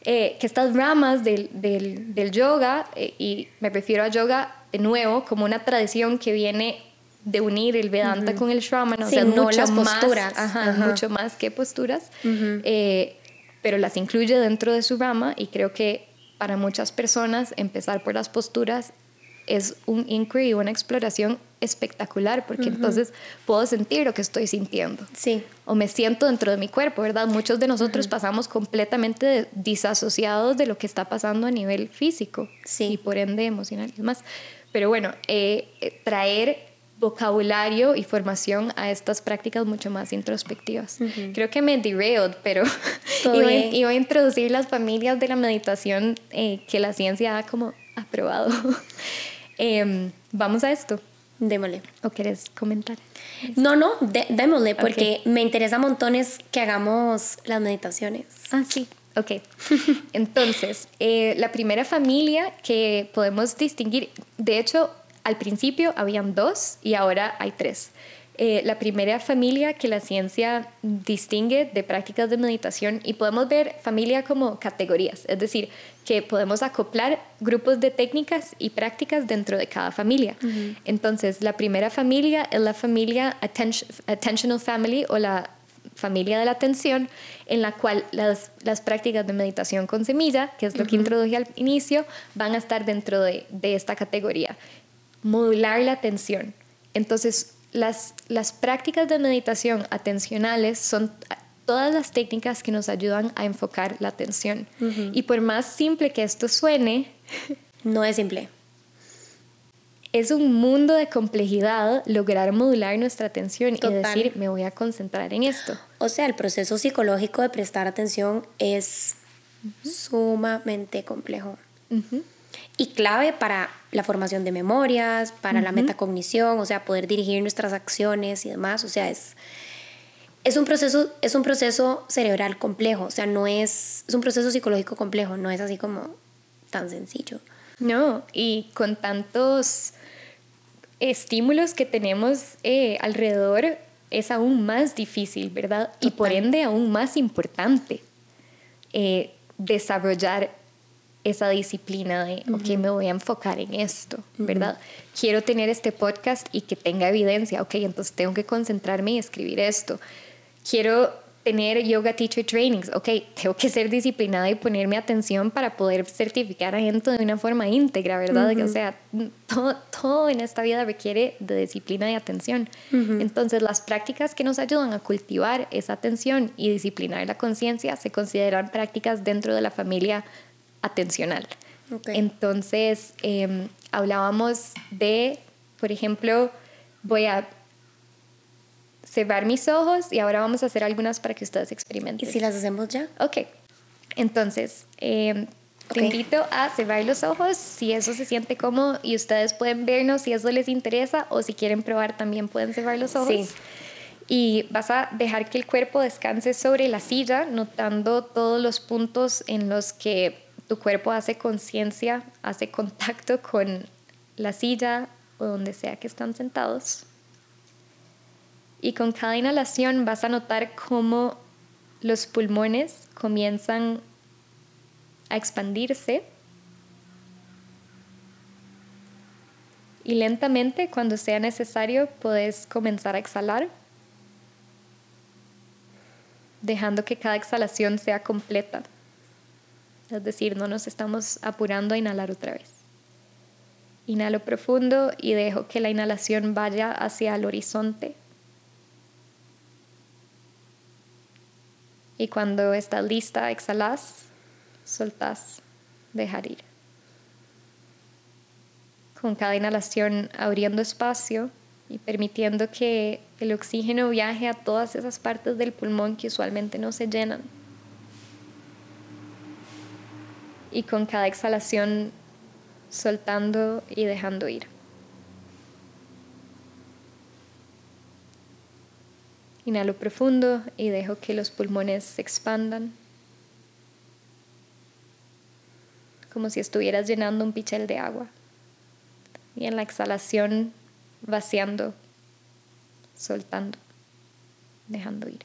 Eh, que estas ramas del, del, del yoga, eh, y me refiero a yoga de nuevo como una tradición que viene de unir el Vedanta con el Shramana, o sea, no las posturas, mucho más que posturas, eh, pero las incluye dentro de su rama y creo que para muchas personas empezar por las posturas es un inquiry, una exploración espectacular, porque entonces puedo sentir lo que estoy sintiendo. Sí. O me siento dentro de mi cuerpo, ¿verdad? Muchos de nosotros pasamos completamente disasociados de lo que está pasando a nivel físico sí. y por ende emocional y demás. Pero bueno, eh, eh, traer vocabulario y formación a estas prácticas mucho más introspectivas. Creo que me derailed, pero [LAUGHS] iba, a introducir las familias de la meditación eh, que la ciencia ha como aprobado. [LAUGHS] Em, vamos a esto. Démosle. ¿O quieres comentar? No, no, démosle, porque me interesa montones que hagamos las meditaciones. Ah, sí. Ok. [LAUGHS] Entonces, eh, la primera familia que podemos distinguir, de hecho, al principio habían dos y ahora hay tres. Eh, la primera familia que la ciencia distingue de prácticas de meditación y podemos ver familia como categorías, es decir, que podemos acoplar grupos de técnicas y prácticas dentro de cada familia. Entonces, la primera familia es la familia attention, Attentional Family o la familia de la atención, en la cual las, las prácticas de meditación con semilla, que es lo que introduje al inicio, van a estar dentro de, de esta categoría. Modular la atención. Entonces, las, las prácticas de meditación atencionales son todas las técnicas que nos ayudan a enfocar la atención. Y por más simple que esto suene, no es simple. Es un mundo de complejidad lograr modular nuestra atención y decir, me voy a concentrar en esto. O sea, el proceso psicológico de prestar atención es sumamente complejo. Y clave para la formación de memorias, para la metacognición, o sea, poder dirigir nuestras acciones y demás. O sea, es, es un proceso, es un proceso cerebral complejo, o sea, no es, es un proceso psicológico complejo, no es así como tan sencillo. No, y con tantos estímulos que tenemos eh, alrededor, es aún más difícil, ¿verdad? Y por ende aún más importante eh, desarrollar esa disciplina de, ok, me voy a enfocar en esto, ¿verdad? Quiero tener este podcast y que tenga evidencia, ok, entonces tengo que concentrarme y escribir esto. Quiero tener yoga teacher trainings, ok, tengo que ser disciplinada y ponerme atención para poder certificar a gente de una forma íntegra, ¿verdad? O sea, todo, todo, en esta vida requiere de disciplina y atención. Entonces, las prácticas que nos ayudan a cultivar esa atención y disciplinar la conciencia se consideran prácticas dentro de la familia atencional. Entonces, em, hablábamos de, por ejemplo, voy a cerrar mis ojos y ahora vamos a hacer algunas para que ustedes experimenten. ¿Y si las hacemos ya? Ok. Entonces, eh, te invito a cerrar los ojos si eso se siente cómodo y ustedes pueden vernos si eso les interesa o si quieren probar también pueden cerrar los ojos. Sí. Y vas a dejar que el cuerpo descanse sobre la silla, notando todos los puntos en los que tu cuerpo hace conciencia, hace contacto con la silla o donde sea que están sentados. Y con cada inhalación vas a notar cómo los pulmones comienzan a expandirse. Y lentamente, cuando sea necesario, puedes comenzar a exhalar, dejando que cada exhalación sea completa. Es decir, no nos estamos apurando a inhalar otra vez. Inhalo profundo y dejo que la inhalación vaya hacia el horizonte Y cuando estás lista, exhalas, soltas, dejar ir. Con cada inhalación abriendo espacio y permitiendo que el oxígeno viaje a todas esas partes del pulmón que usualmente no se llenan. Y con cada exhalación soltando y dejando ir. Inhalo profundo y dejo que los pulmones se expandan. Como si estuvieras llenando un pichel de agua. Y en la exhalación vaciando, soltando, dejando ir.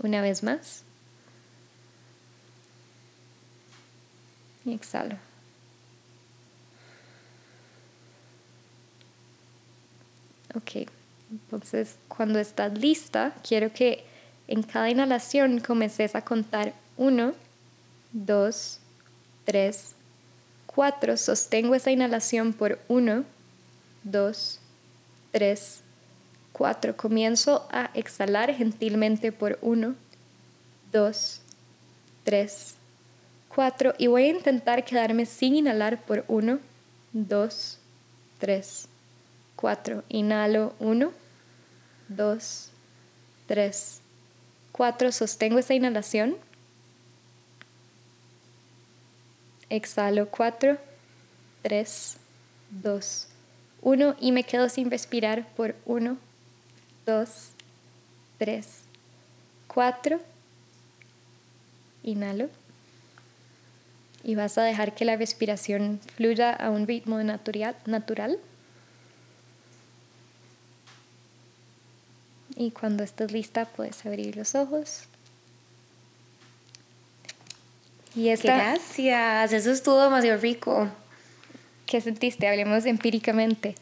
Una vez más. Y exhalo. Ok. Entonces, cuando estás lista, quiero que en cada inhalación comiences a contar uno, dos, tres, cuatro. Sostengo esa inhalación por uno, dos, tres, cuatro. Comienzo a exhalar gentilmente por uno, dos, tres, cuatro. Y voy a intentar quedarme sin inhalar por uno, dos, tres, cuatro. Inhalo uno, dos, tres, cuatro. Sostengo esa inhalación. Exhalo cuatro, tres, dos, uno. Y me quedo sin respirar por uno, dos, tres, cuatro. Inhalo. Y vas a dejar que la respiración fluya a un ritmo natural. natural. Y cuando estés lista, puedes abrir los ojos. Y esta, Gracias, eso estuvo demasiado rico. ¿Qué sentiste? Hablemos empíricamente.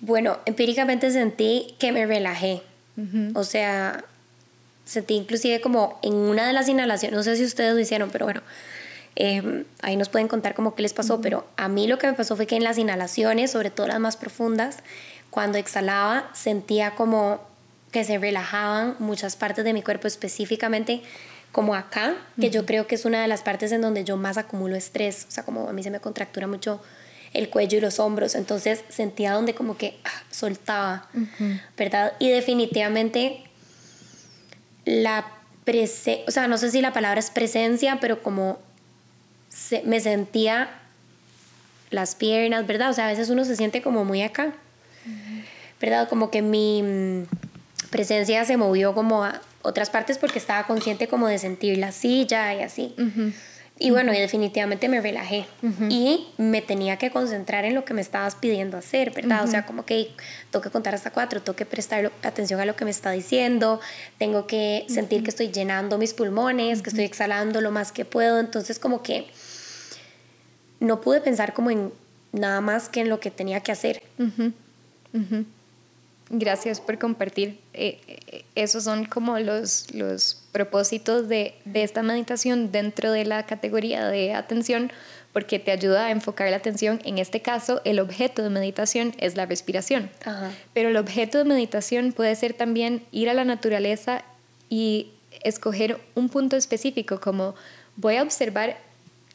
Bueno, empíricamente sentí que me relajé. O sea, sentí inclusive como en una de las inhalaciones, no sé si ustedes lo hicieron, pero bueno, em, ahí nos pueden contar como qué les pasó, pero a mí lo que me pasó fue que en las inhalaciones, sobre todo las más profundas, cuando exhalaba sentía como que se relajaban muchas partes de mi cuerpo, específicamente como acá, que yo creo que es una de las partes en donde yo más acumulo estrés, o sea, como a mí se me contractura mucho el cuello y los hombros, entonces sentía donde como que ah, soltaba, ¿verdad? Y definitivamente la presencia, o sea, no sé si la palabra es presencia, pero como me sentía las piernas, ¿verdad? O sea, a veces uno se siente como muy acá, ¿verdad? Como que mi mm, presencia se movió como a otras partes porque estaba consciente como de sentir la silla y así. Y bueno, y definitivamente me relajé y me tenía que concentrar en lo que me estabas pidiendo hacer, ¿verdad? O sea, como que tengo que contar hasta cuatro, tengo que prestar atención a lo que me está diciendo, tengo que sentir que estoy llenando mis pulmones, que estoy exhalando lo más que puedo. Entonces, como que no pude pensar como en nada más que en lo que tenía que hacer. Gracias por compartir. Eh, eh, esos son como los, los propósitos de, de, esta meditación dentro de la categoría de atención, porque te ayuda a enfocar la atención. En este caso, el objeto de meditación es la respiración. Pero el objeto de meditación puede ser también ir a la naturaleza y escoger un punto específico, como voy a observar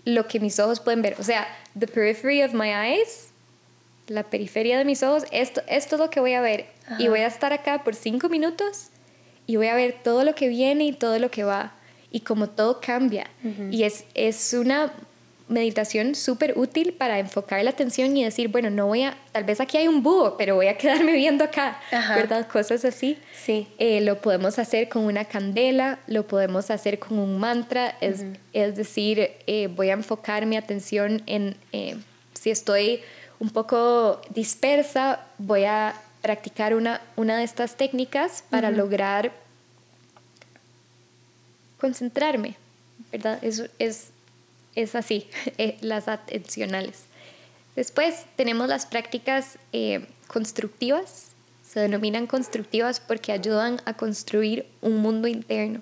lo que mis ojos pueden ver. O sea, the periphery of my eyes la periferia de mis ojos, esto, esto es lo que voy a ver. Y voy a estar acá por cinco minutos y voy a ver todo lo que viene y todo lo que va. Y como todo cambia. Y es, es una meditación súper útil para enfocar la atención y decir, bueno, no voy a, tal vez aquí hay un búho, pero voy a [LAUGHS] quedarme viendo acá, ¿verdad? Cosas así. Sí. Eh, lo podemos hacer con una candela, lo podemos hacer con un mantra, es, es decir, eh, voy a enfocar mi atención en, eh, si estoy un poco dispersa, voy a practicar una, una de estas técnicas para lograr concentrarme, ¿verdad? Es, es, es así, [LAUGHS] eh, las atencionales. Después tenemos las prácticas eh, constructivas, se denominan constructivas porque ayudan a construir un mundo interno.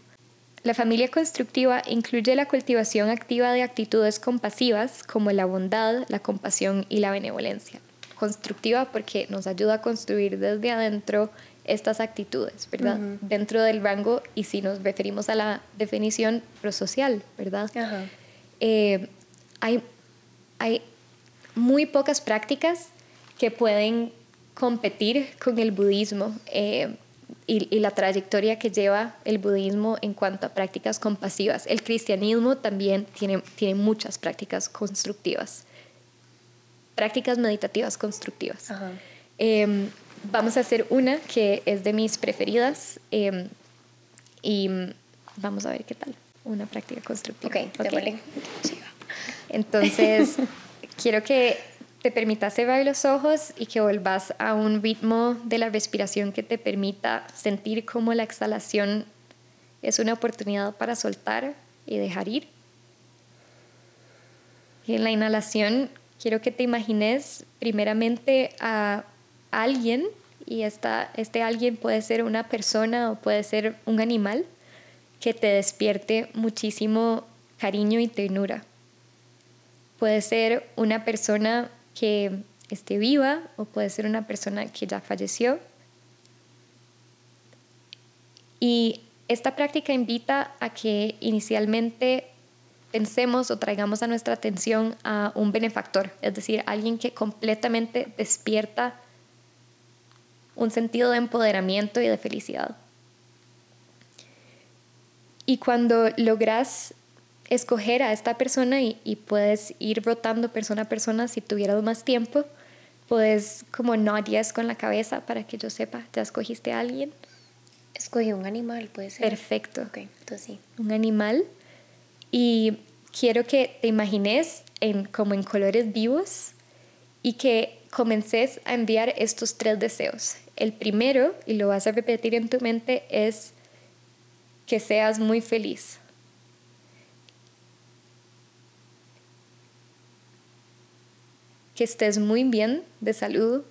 La familia constructiva incluye la cultivación activa de actitudes compasivas como la bondad, la compasión y la benevolencia. Constructiva porque nos ayuda a construir desde adentro estas actitudes, ¿verdad? Dentro del rango, y si nos referimos a la definición prosocial, ¿verdad? Eh, hay, hay muy pocas prácticas que pueden competir con el budismo. Eh, y, la trayectoria que lleva el budismo en cuanto a prácticas compasivas. El cristianismo también tiene, tiene muchas prácticas constructivas, prácticas meditativas constructivas. Em, vamos a hacer una que es de mis preferidas em, y vamos a ver qué tal. Una práctica constructiva. Ok, okay. Entonces, [LAUGHS] quiero que te permita cerrar los ojos y que volvas a un ritmo de la respiración que te permita sentir cómo la exhalación es una oportunidad para soltar y dejar ir. Y en la inhalación quiero que te imagines primeramente a alguien y esta, este alguien puede ser una persona o puede ser un animal que te despierte muchísimo cariño y ternura. Puede ser una persona que esté viva o puede ser una persona que ya falleció. Y esta práctica invita a que inicialmente pensemos o traigamos a nuestra atención a un benefactor, es decir, alguien que completamente despierta un sentido de empoderamiento y de felicidad. Y cuando logras escoger a esta persona y, puedes ir rotando persona a persona si tuvieras más tiempo. Puedes como nod yes con la cabeza para que yo sepa, ya escogiste a alguien. Escogí un animal, puede ser. Perfecto. Ok, entonces sí. Un animal. Y quiero que te imagines en, como en colores vivos y que comences a enviar estos tres deseos. El primero, y lo vas a repetir en tu mente, es que seas muy feliz. que estés muy bien de salud,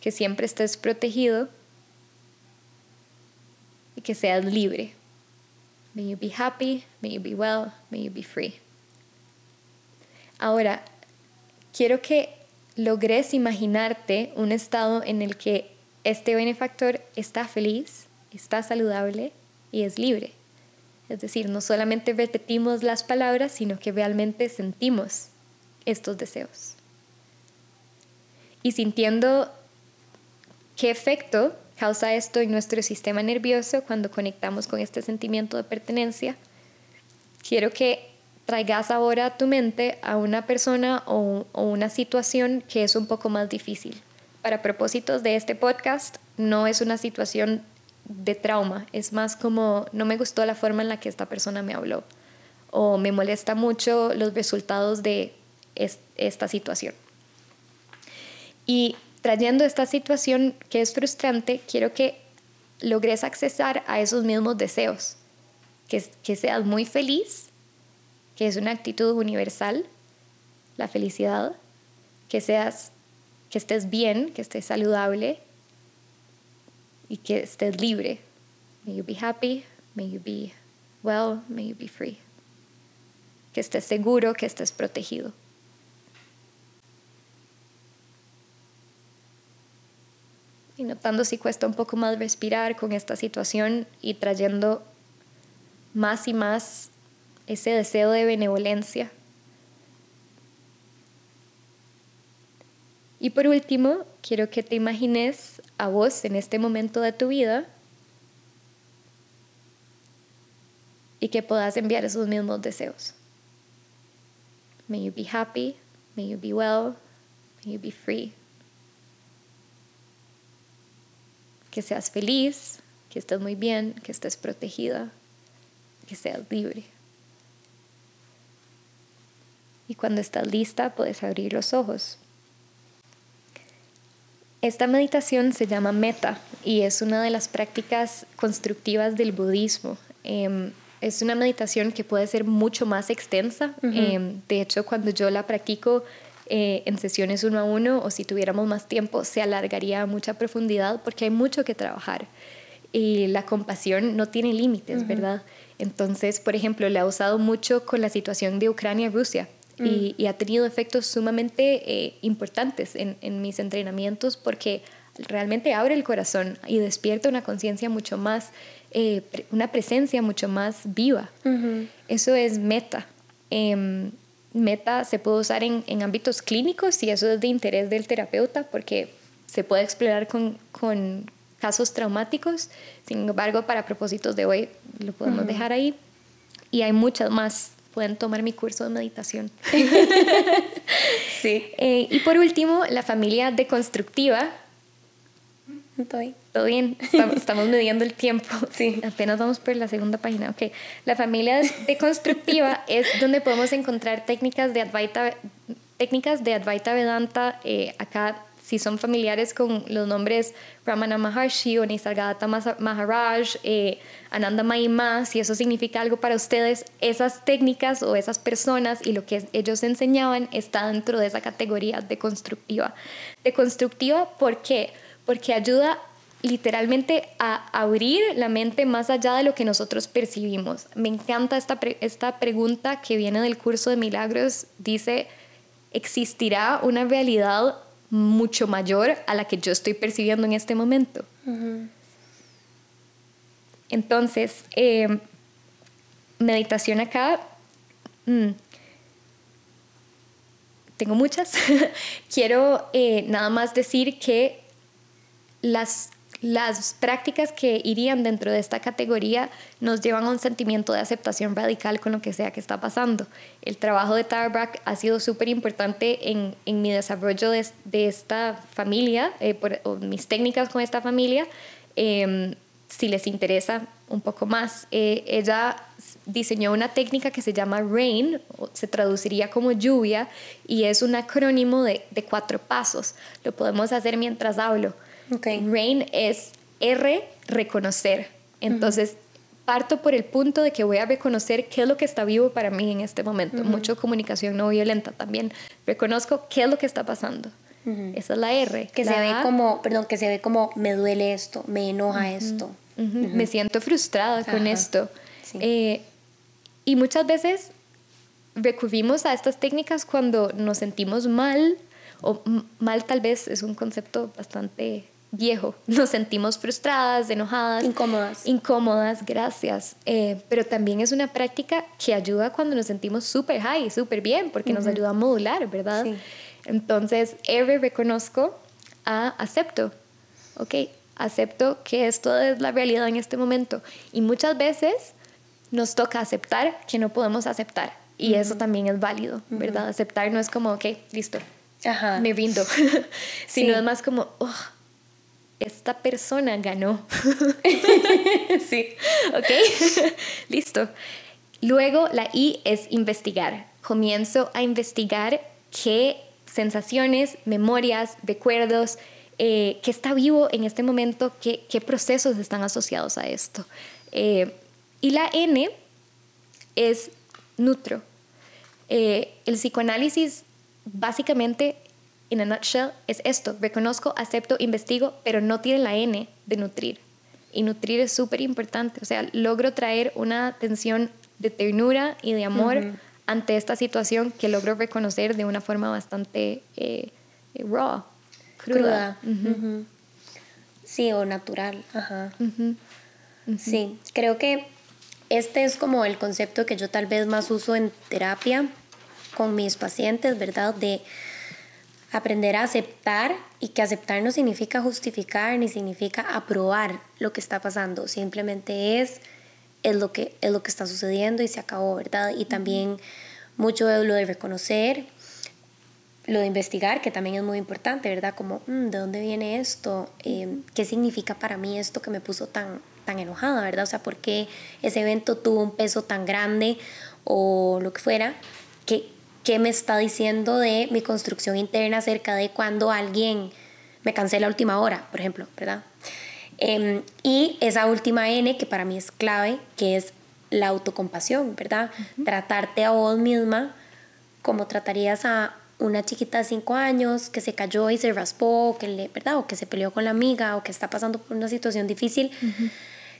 que siempre estés protegido y que seas libre. May you be happy, may you be well, may you be free. Ahora, quiero que logres imaginarte un estado en el que este benefactor está feliz, está saludable y es libre. Es decir, no solamente repetimos las palabras, sino que realmente sentimos estos deseos. Y sintiendo qué efecto causa esto en nuestro sistema nervioso cuando conectamos con este sentimiento de pertenencia, quiero que traigas ahora a tu mente a una persona o, o una situación que es un poco más difícil. Para propósitos de este podcast, no es una situación de trauma, es más como no me gustó la forma en la que esta persona me habló. O me molesta mucho los resultados de esta situación. Y trayendo esta situación que es frustrante, quiero que logres accesar a esos mismos deseos, que, que seas muy feliz, que es una actitud universal, la felicidad, que seas que estés bien, que estés saludable y que estés libre. May you be happy, may you be well, may you be free. Que estés seguro, que estés protegido. y notando si cuesta un poco más respirar con esta situación y trayendo más y más ese deseo de benevolencia. Y por último, quiero que te imagines a vos en este momento de tu vida y que puedas enviar esos mismos deseos. May you be happy, may you be well, may you be free. que seas feliz, que estés muy bien, que estés protegida, que seas libre. Y cuando estás lista, puedes abrir los ojos. Esta meditación se llama meta y es una de las prácticas constructivas del budismo. Em, es una meditación que puede ser mucho más extensa. Em, de hecho, cuando yo la practico, eh, en sesiones uno a uno o si tuviéramos más tiempo se alargaría a mucha profundidad porque hay mucho que trabajar y la compasión no tiene límites, ¿verdad? Entonces, por ejemplo, le ha usado mucho con la situación de Ucrania y. Y, mm. ha tenido efectos sumamente eh, importantes en, en, mis entrenamientos porque realmente abre el corazón y despierta una conciencia mucho más, eh, una presencia mucho más viva. Eso es meta. Em, meta se puede usar en, en, ámbitos clínicos y eso es de interés del terapeuta porque se puede explorar con, con casos traumáticos. Sin embargo, para propósitos de hoy lo podemos dejar ahí. Y hay muchas más. Pueden tomar mi curso de meditación. [LAUGHS] sí. Eh, y por último, la familia deconstructiva Estoy. Todo bien, estamos, midiendo el tiempo. Sí. Apenas vamos por la segunda página. Ok. La familia deconstructiva [LAUGHS] es donde podemos encontrar técnicas de Advaita, técnicas de Advaita Vedanta. Eh, acá, si son familiares con los nombres Ramana Maharshi o Nisargadatta Maharaj, eh, Ananda Maima, si eso significa algo para ustedes, esas técnicas o esas personas y lo que ellos enseñaban está dentro de esa categoría deconstructiva. Deconstructiva, ¿por qué? porque ayuda literalmente a abrir la mente más allá de lo que nosotros percibimos. Me encanta esta, esta pregunta que viene del curso de milagros. Dice, ¿existirá una realidad mucho mayor a la que yo estoy percibiendo en este momento? Entonces, eh, meditación acá. Mm, tengo muchas. [LAUGHS] Quiero eh, nada más decir que las, las prácticas que irían dentro de esta categoría nos llevan a un sentimiento de aceptación radical con lo que sea que está pasando. El trabajo de Tarbrack ha sido súper importante en, en, mi desarrollo de, de esta familia, eh, por, mis técnicas con esta familia. Em, si les interesa un poco más, eh, ella diseñó una técnica que se llama RAIN, se traduciría como lluvia, y es un acrónimo de, de cuatro pasos. Lo podemos hacer mientras hablo. Rain es R, reconocer. Entonces, parto por el punto de que voy a reconocer qué es lo que está vivo para mí en este momento. Mucho comunicación no violenta también. Reconozco qué es lo que está pasando. Esa es la R. Que se ve como, perdón, que se ve como me duele esto, me enoja esto. me siento frustrada con esto. Eh, y muchas veces recurrimos a estas técnicas cuando nos sentimos mal, o mal tal vez es un concepto bastante viejo. [LAUGHS] Nos sentimos frustradas, enojadas. Incómodas. Incómodas, gracias. Eh, pero también es una práctica que ayuda cuando nos sentimos súper high, súper bien, porque nos ayuda a modular, ¿verdad? Entonces, R reconozco a acepto. Ok, acepto que esto es la realidad en este momento. Y muchas veces nos toca aceptar que no podemos aceptar. Y eso también es válido, ¿verdad? Aceptar no es como, ok, listo, Ajá. me rindo, [LAUGHS] [LAUGHS] sino es más como, oh, esta persona ganó. [LAUGHS] sí. ¿Ok? [LAUGHS] Listo. Luego la I es investigar. Comienzo a investigar qué sensaciones, memorias, recuerdos, eh, qué está vivo en este momento, qué, qué procesos están asociados a esto. Eh, y la N es nutro. Eh, el psicoanálisis básicamente in a nutshell, es esto. Reconozco, acepto, investigo, pero no tiene la N de nutrir. Y nutrir es súper importante. O sea, logro traer una atención de ternura y de amor ante esta situación que logro reconocer de una forma bastante eh, eh, raw, cruda. Sí, o natural. Ajá. Sí, creo que este es como el concepto que yo tal vez más uso en terapia con mis pacientes, ¿verdad? De aprender a aceptar y que aceptar no significa justificar ni significa aprobar lo que está pasando, simplemente es, es, lo, que, es lo que está sucediendo y se acabó, ¿verdad? Y también mucho de lo de reconocer, lo de investigar, que también es muy importante, ¿verdad? Como, mm, ¿de dónde viene esto? Eh, ¿Qué significa para mí esto que me puso tan, tan enojada, ¿verdad? O sea, ¿por qué ese evento tuvo un peso tan grande o lo que fuera? Que, qué me está diciendo de mi construcción interna acerca de cuando alguien me cancela a última hora, por ejemplo, ¿verdad? Em, y esa última N que para mí es clave, que es la autocompasión, ¿verdad? Tratarte a vos misma como tratarías a una chiquita de 5 años que se cayó y se raspó, que le, ¿verdad? O que se peleó con la amiga o que está pasando por una situación difícil.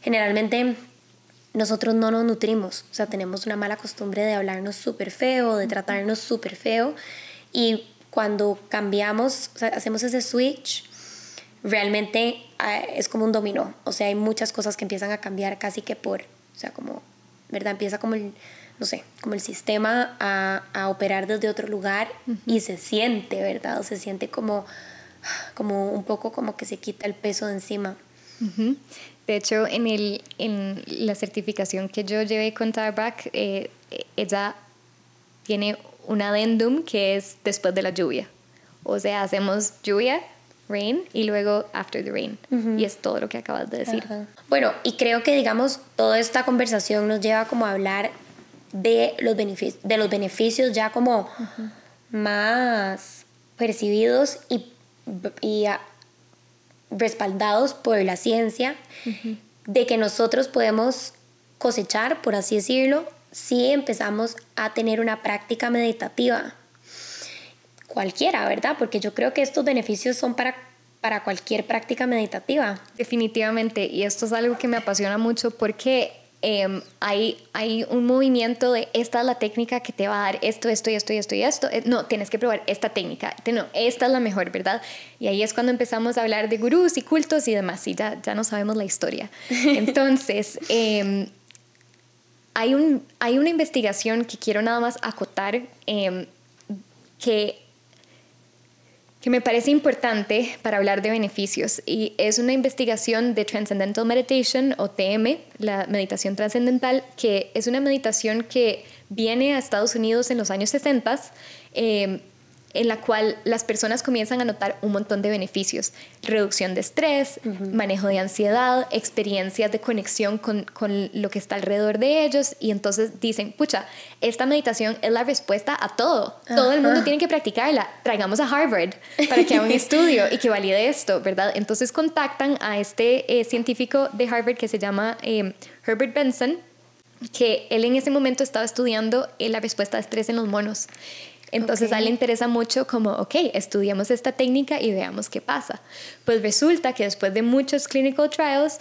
Generalmente nosotros no nos nutrimos, o sea, tenemos una mala costumbre de hablarnos súper feo, de tratarnos súper feo, y cuando cambiamos, o sea, hacemos ese switch, realmente ah, es como un dominó, o sea, hay muchas cosas que empiezan a cambiar casi que por, o sea, como, ¿verdad? Empieza como el, no sé, como el sistema a, a operar desde otro lugar y se siente, ¿verdad? O se siente como, como un poco como que se quita el peso de encima. De hecho, en, el, en la certificación que yo llevé con Tarback, eh, ella tiene un adendum que es después de la lluvia. O sea, hacemos lluvia, rain, y luego after the rain. Y es todo lo que acabas de decir. Bueno, y creo que, digamos, toda esta conversación nos lleva como a hablar de los, beneficios, de los beneficios ya como más percibidos y, y respaldados por la ciencia, de que nosotros podemos cosechar, por así decirlo, si empezamos a tener una práctica meditativa. Cualquiera, ¿verdad? Porque yo creo que estos beneficios son para, para cualquier práctica meditativa. Definitivamente, y esto es algo que me apasiona mucho porque Em, hay, hay un movimiento de esta es la técnica que te va a dar esto, esto y esto y esto y esto. Eh, no, tienes que probar esta técnica. No, esta es la mejor, ¿verdad? Y ahí es cuando empezamos a hablar de gurús y cultos y demás, y ya, ya no sabemos la historia. [LAUGHS] Entonces, em, hay, un, hay una investigación que quiero nada más acotar em, que que me parece importante para hablar de beneficios y es una investigación de Transcendental Meditation o TM, la meditación trascendental, que es una meditación que viene a Estados Unidos en los años 60 en la cual las personas comienzan a notar un montón de beneficios. Reducción de estrés, manejo de ansiedad, experiencias de conexión con, con, lo que está alrededor de ellos y entonces dicen, pucha, esta meditación es la respuesta a todo. Todo el mundo tiene que practicarla. Traigamos a Harvard para que haga un [LAUGHS] estudio y que valide esto, ¿verdad? Entonces contactan a este eh, científico de Harvard que se llama eh, Herbert Benson, que él en ese momento estaba estudiando eh, la respuesta de estrés en los monos. Entonces a él le interesa mucho como, ok, estudiamos esta técnica y veamos qué pasa. Pues resulta que después de muchos clinical trials,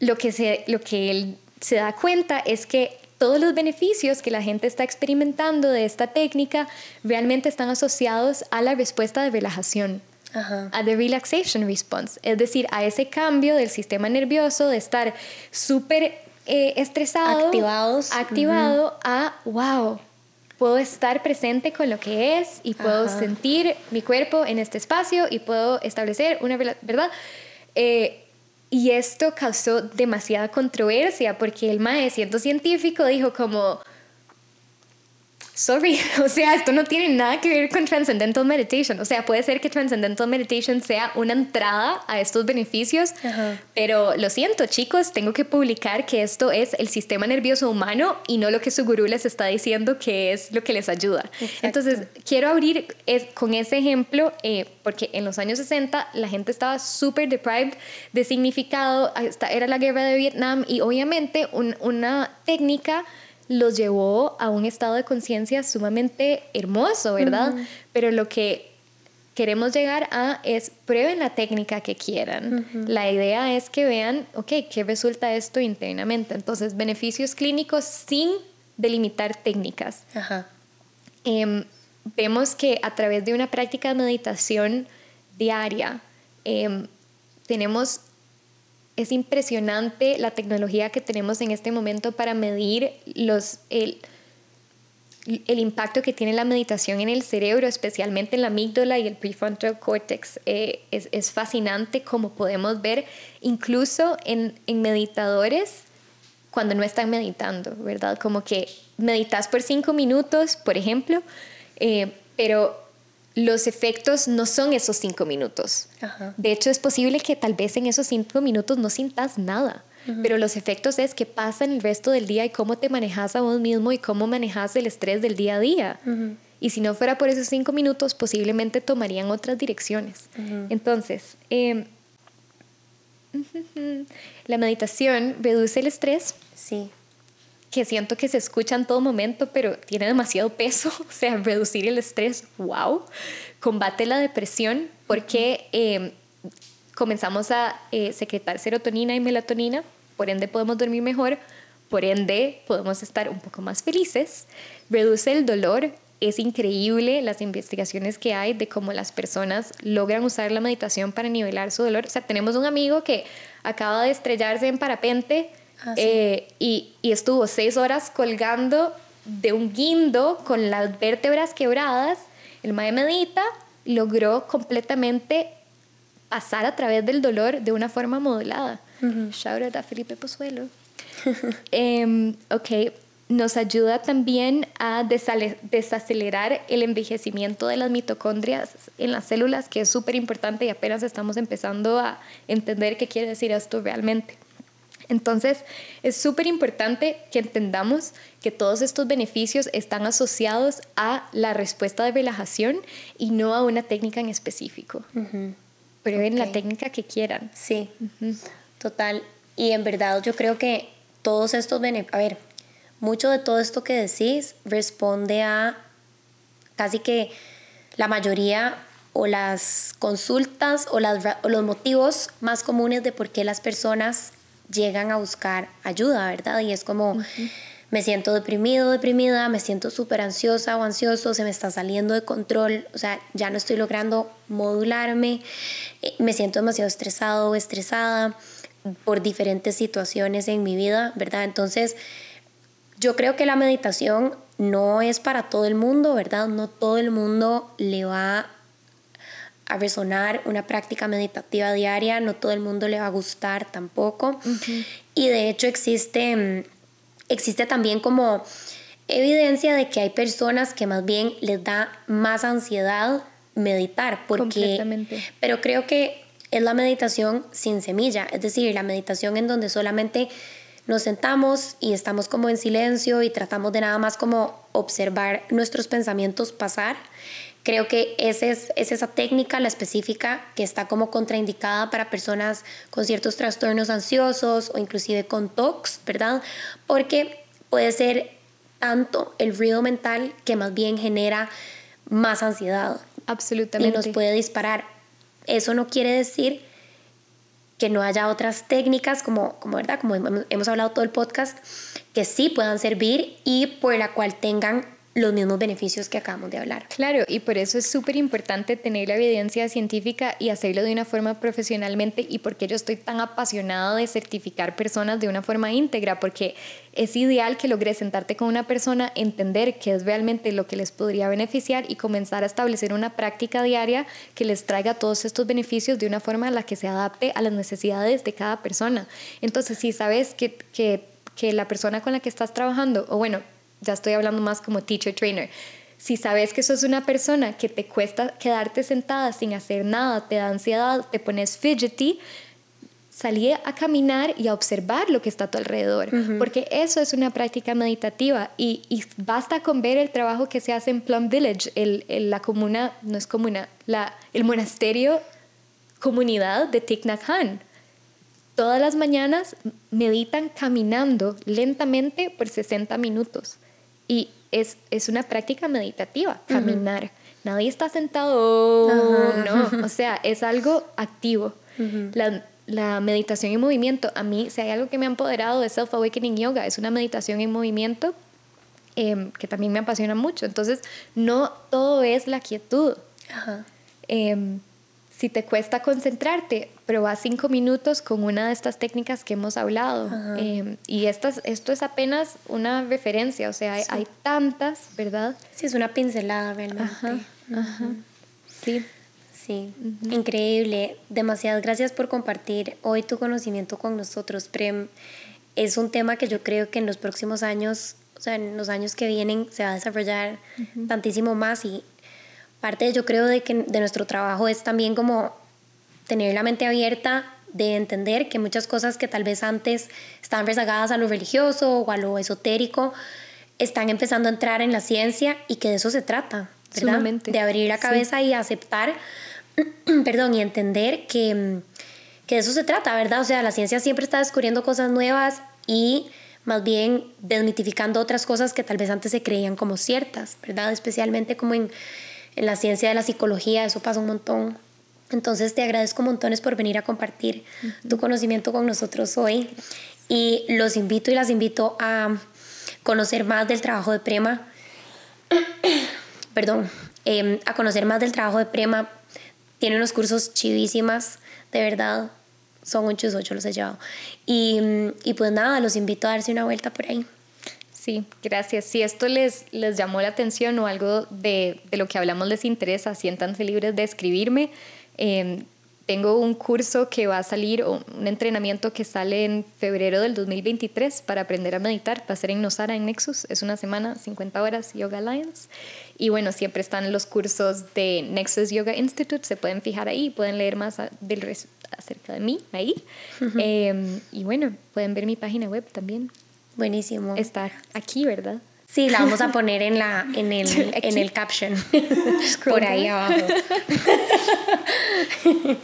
lo que, se, lo que él se da cuenta es que todos los beneficios que la gente está experimentando de esta técnica realmente están asociados a la respuesta de relajación, a the relaxation response, es decir, a ese cambio del sistema nervioso de estar súper eh, estresado, Activados. activado a, wow, puedo estar presente con lo que es y puedo sentir mi cuerpo en este espacio y puedo establecer una verdad. Eh, y esto causó demasiada controversia porque el mae, siendo científico, dijo como, sorry, [LAUGHS] o sea, esto no tiene nada que ver con Transcendental Meditation. O sea, puede ser que Transcendental Meditation sea una entrada a estos beneficios, pero lo siento, chicos, tengo que publicar que esto es el sistema nervioso humano y no lo que su gurú les está diciendo que es lo que les ayuda. Entonces, quiero abrir con ese ejemplo, eh, porque en los años 60 la gente estaba súper deprived de significado, era la guerra de Vietnam y obviamente una técnica los llevó a un estado de conciencia sumamente hermoso, ¿verdad? Pero lo que queremos llegar a es prueben la técnica que quieran. La idea es que vean, ok, ¿qué resulta esto internamente? Entonces, beneficios clínicos sin delimitar técnicas. Em, vemos que a través de una práctica de meditación diaria, em, tenemos es impresionante la tecnología que tenemos en este momento para medir los, el, el impacto que tiene la meditación en el cerebro, especialmente en la amígdala y el prefrontal cortex. Eh, es, es, fascinante como podemos ver incluso en, en, meditadores cuando no están meditando, ¿verdad? Como que meditas por cinco minutos, por ejemplo, eh, pero los efectos no son esos cinco minutos. De hecho, es posible que tal vez en esos cinco minutos no sintas nada, pero los efectos es que pasan el resto del día y cómo te manejas a vos mismo y cómo manejas el estrés del día a día. Y si no fuera por esos cinco minutos, posiblemente tomarían otras direcciones. Entonces, em, [LAUGHS] la meditación reduce el estrés. Sí que siento que se escucha en todo momento, pero tiene demasiado peso, [LAUGHS] o sea, reducir el estrés, wow, combate la depresión, porque em, comenzamos a eh, secretar serotonina y melatonina, por ende podemos dormir mejor, por ende podemos estar un poco más felices, reduce el dolor, es increíble las investigaciones que hay de cómo las personas logran usar la meditación para nivelar su dolor. O sea, tenemos un amigo que acaba de estrellarse en parapente Ah, eh, y, y, estuvo seis horas colgando de un guindo con las vértebras quebradas. El mae medita, logró completamente pasar a través del dolor de una forma modulada. Shout out a Felipe Pozuelo. [LAUGHS] Em, ok, nos ayuda también a desacelerar el envejecimiento de las mitocondrias en las células, que es súper importante y apenas estamos empezando a entender qué quiere decir esto realmente. Entonces, es súper importante que entendamos que todos estos beneficios están asociados a la respuesta de relajación y no a una técnica en específico. Prueben la técnica que quieran. Sí, total. Y en verdad yo creo que todos estos beneficios, a ver, mucho de todo esto que decís responde a casi que la mayoría o las consultas o, o los motivos más comunes de por qué las personas llegan a buscar ayuda, ¿verdad? Y es como, me siento deprimido, deprimida, me siento súper ansiosa o ansioso, se me está saliendo de control, o sea, ya no estoy logrando modularme, eh, me siento demasiado estresado o estresada por diferentes situaciones en mi vida, ¿verdad? Entonces, yo creo que la meditación no es para todo el mundo, ¿verdad? No todo el mundo le va a resonar una práctica meditativa diaria, no todo el mundo le va a gustar tampoco. Y de hecho existe, mm, existe también como evidencia de que hay personas que más bien les da más ansiedad meditar, porque, pero creo que es la meditación sin semilla, es decir, la meditación en donde solamente nos sentamos y estamos como en silencio y tratamos de nada más como observar nuestros pensamientos pasar Creo que ese es, esa técnica, la específica, que está como contraindicada para personas con ciertos trastornos ansiosos o inclusive con TOCs, ¿verdad? Porque puede ser tanto el ruido mental que más bien genera más ansiedad. Absolutamente. Y nos puede disparar. Eso no quiere decir que no haya otras técnicas como, como verdad, como hemos hablado todo el podcast, que sí puedan servir y por la cual tengan los mismos beneficios que acabamos de hablar. Claro, y por eso es súper importante tener la evidencia científica y hacerlo de una forma profesionalmente y porque yo estoy tan apasionado de certificar personas de una forma íntegra, porque es ideal que logres sentarte con una persona, entender qué es realmente lo que les podría beneficiar y comenzar a establecer una práctica diaria que les traiga todos estos beneficios de una forma en la que se adapte a las necesidades de cada persona. Entonces, si sabes que, que, que la persona con la que estás trabajando, o bueno, ya estoy hablando más como teacher trainer. Si sabes que sos una persona que te cuesta quedarte sentada sin hacer nada, te da ansiedad, te pones fidgety, salí a caminar y a observar lo que está a tu alrededor, porque eso es una práctica meditativa y, basta con ver el trabajo que se hace en Plum Village, el, la comuna, no es comuna, la, el monasterio comunidad de Thich Nhat Hanh todas las mañanas meditan caminando lentamente por 60 minutos. Y es, es una práctica meditativa, caminar. Nadie está sentado, no, o sea, es algo activo. la, la, meditación en movimiento, a mí, si hay algo que me ha empoderado de Self Awakening Yoga, es una meditación en movimiento em, que también me apasiona mucho. Entonces, no todo es la quietud. Em, si te cuesta concentrarte, prueba cinco minutos con una de estas técnicas que hemos hablado. Em, y estas, esto es apenas una referencia, o sea, hay, tantas, ¿verdad? Sí, es una pincelada realmente. Ajá, Sí. Sí, increíble. Demasiadas gracias por compartir hoy tu conocimiento con nosotros, Prem. Es un tema que yo creo que en los próximos años, o sea, en los años que vienen, se va a desarrollar tantísimo más y parte yo creo de que de nuestro trabajo es también como tener la mente abierta de entender que muchas cosas que tal vez antes estaban rezagadas a lo religioso o a lo esotérico están empezando a entrar en la ciencia y que de eso se trata, ¿verdad? De abrir la cabeza y aceptar, [CLEARS THROAT] perdón, y entender que, que de eso se trata, ¿verdad? O sea, la ciencia siempre está descubriendo cosas nuevas y más bien desmitificando otras cosas que tal vez antes se creían como ciertas, ¿verdad? Especialmente como en en la ciencia de la psicología, eso pasa un montón. Entonces te agradezco montones por venir a compartir tu conocimiento con nosotros hoy y los invito y las invito a conocer más del trabajo de Prema, [CLEARS THROAT] perdón, em, a conocer más del trabajo de Prema. Tiene unos cursos chivísimas, de verdad, son un ocho los he llevado. Y, y pues nada, los invito a darse una vuelta por ahí. Sí, gracias. Si esto les, les llamó la atención o algo de, de lo que hablamos les interesa, siéntanse libres de escribirme. Em, tengo un curso que va a salir, un entrenamiento que sale en febrero del 2023 para aprender a meditar. Va a ser en Nosara, en Nexus. Es una semana, 50 horas, Yoga Alliance. Y bueno, siempre están los cursos de Nexus Yoga Institute. Se pueden fijar ahí, pueden leer más del acerca de mí ahí. Em, y bueno, pueden ver mi página web también. Buenísimo. Está aquí, ¿verdad? Sí, la vamos a [LAUGHS] poner en, la, en, el, en el caption. [LAUGHS] Por ahí abajo. [LAUGHS]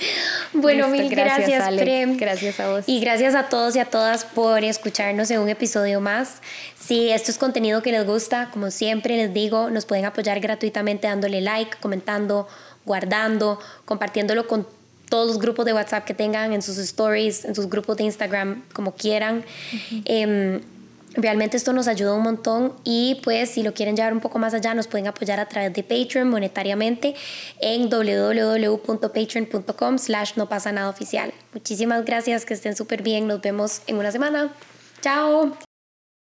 bueno, mil gracias, Prem. Gracias a vos. Y gracias a todos y a todas por escucharnos en un episodio más. Si esto es contenido que les gusta, como siempre les digo, nos pueden apoyar gratuitamente dándole like, comentando, guardando, compartiéndolo con todos los grupos de WhatsApp que tengan, en sus stories, en sus grupos de Instagram, como quieran. Realmente esto nos ayuda un montón y pues si lo quieren llevar un poco más allá nos pueden apoyar a través de Patreon monetariamente en www.patreon.com slash no pasa nada oficial. Muchísimas gracias, que estén súper bien, nos vemos en una semana. Chao.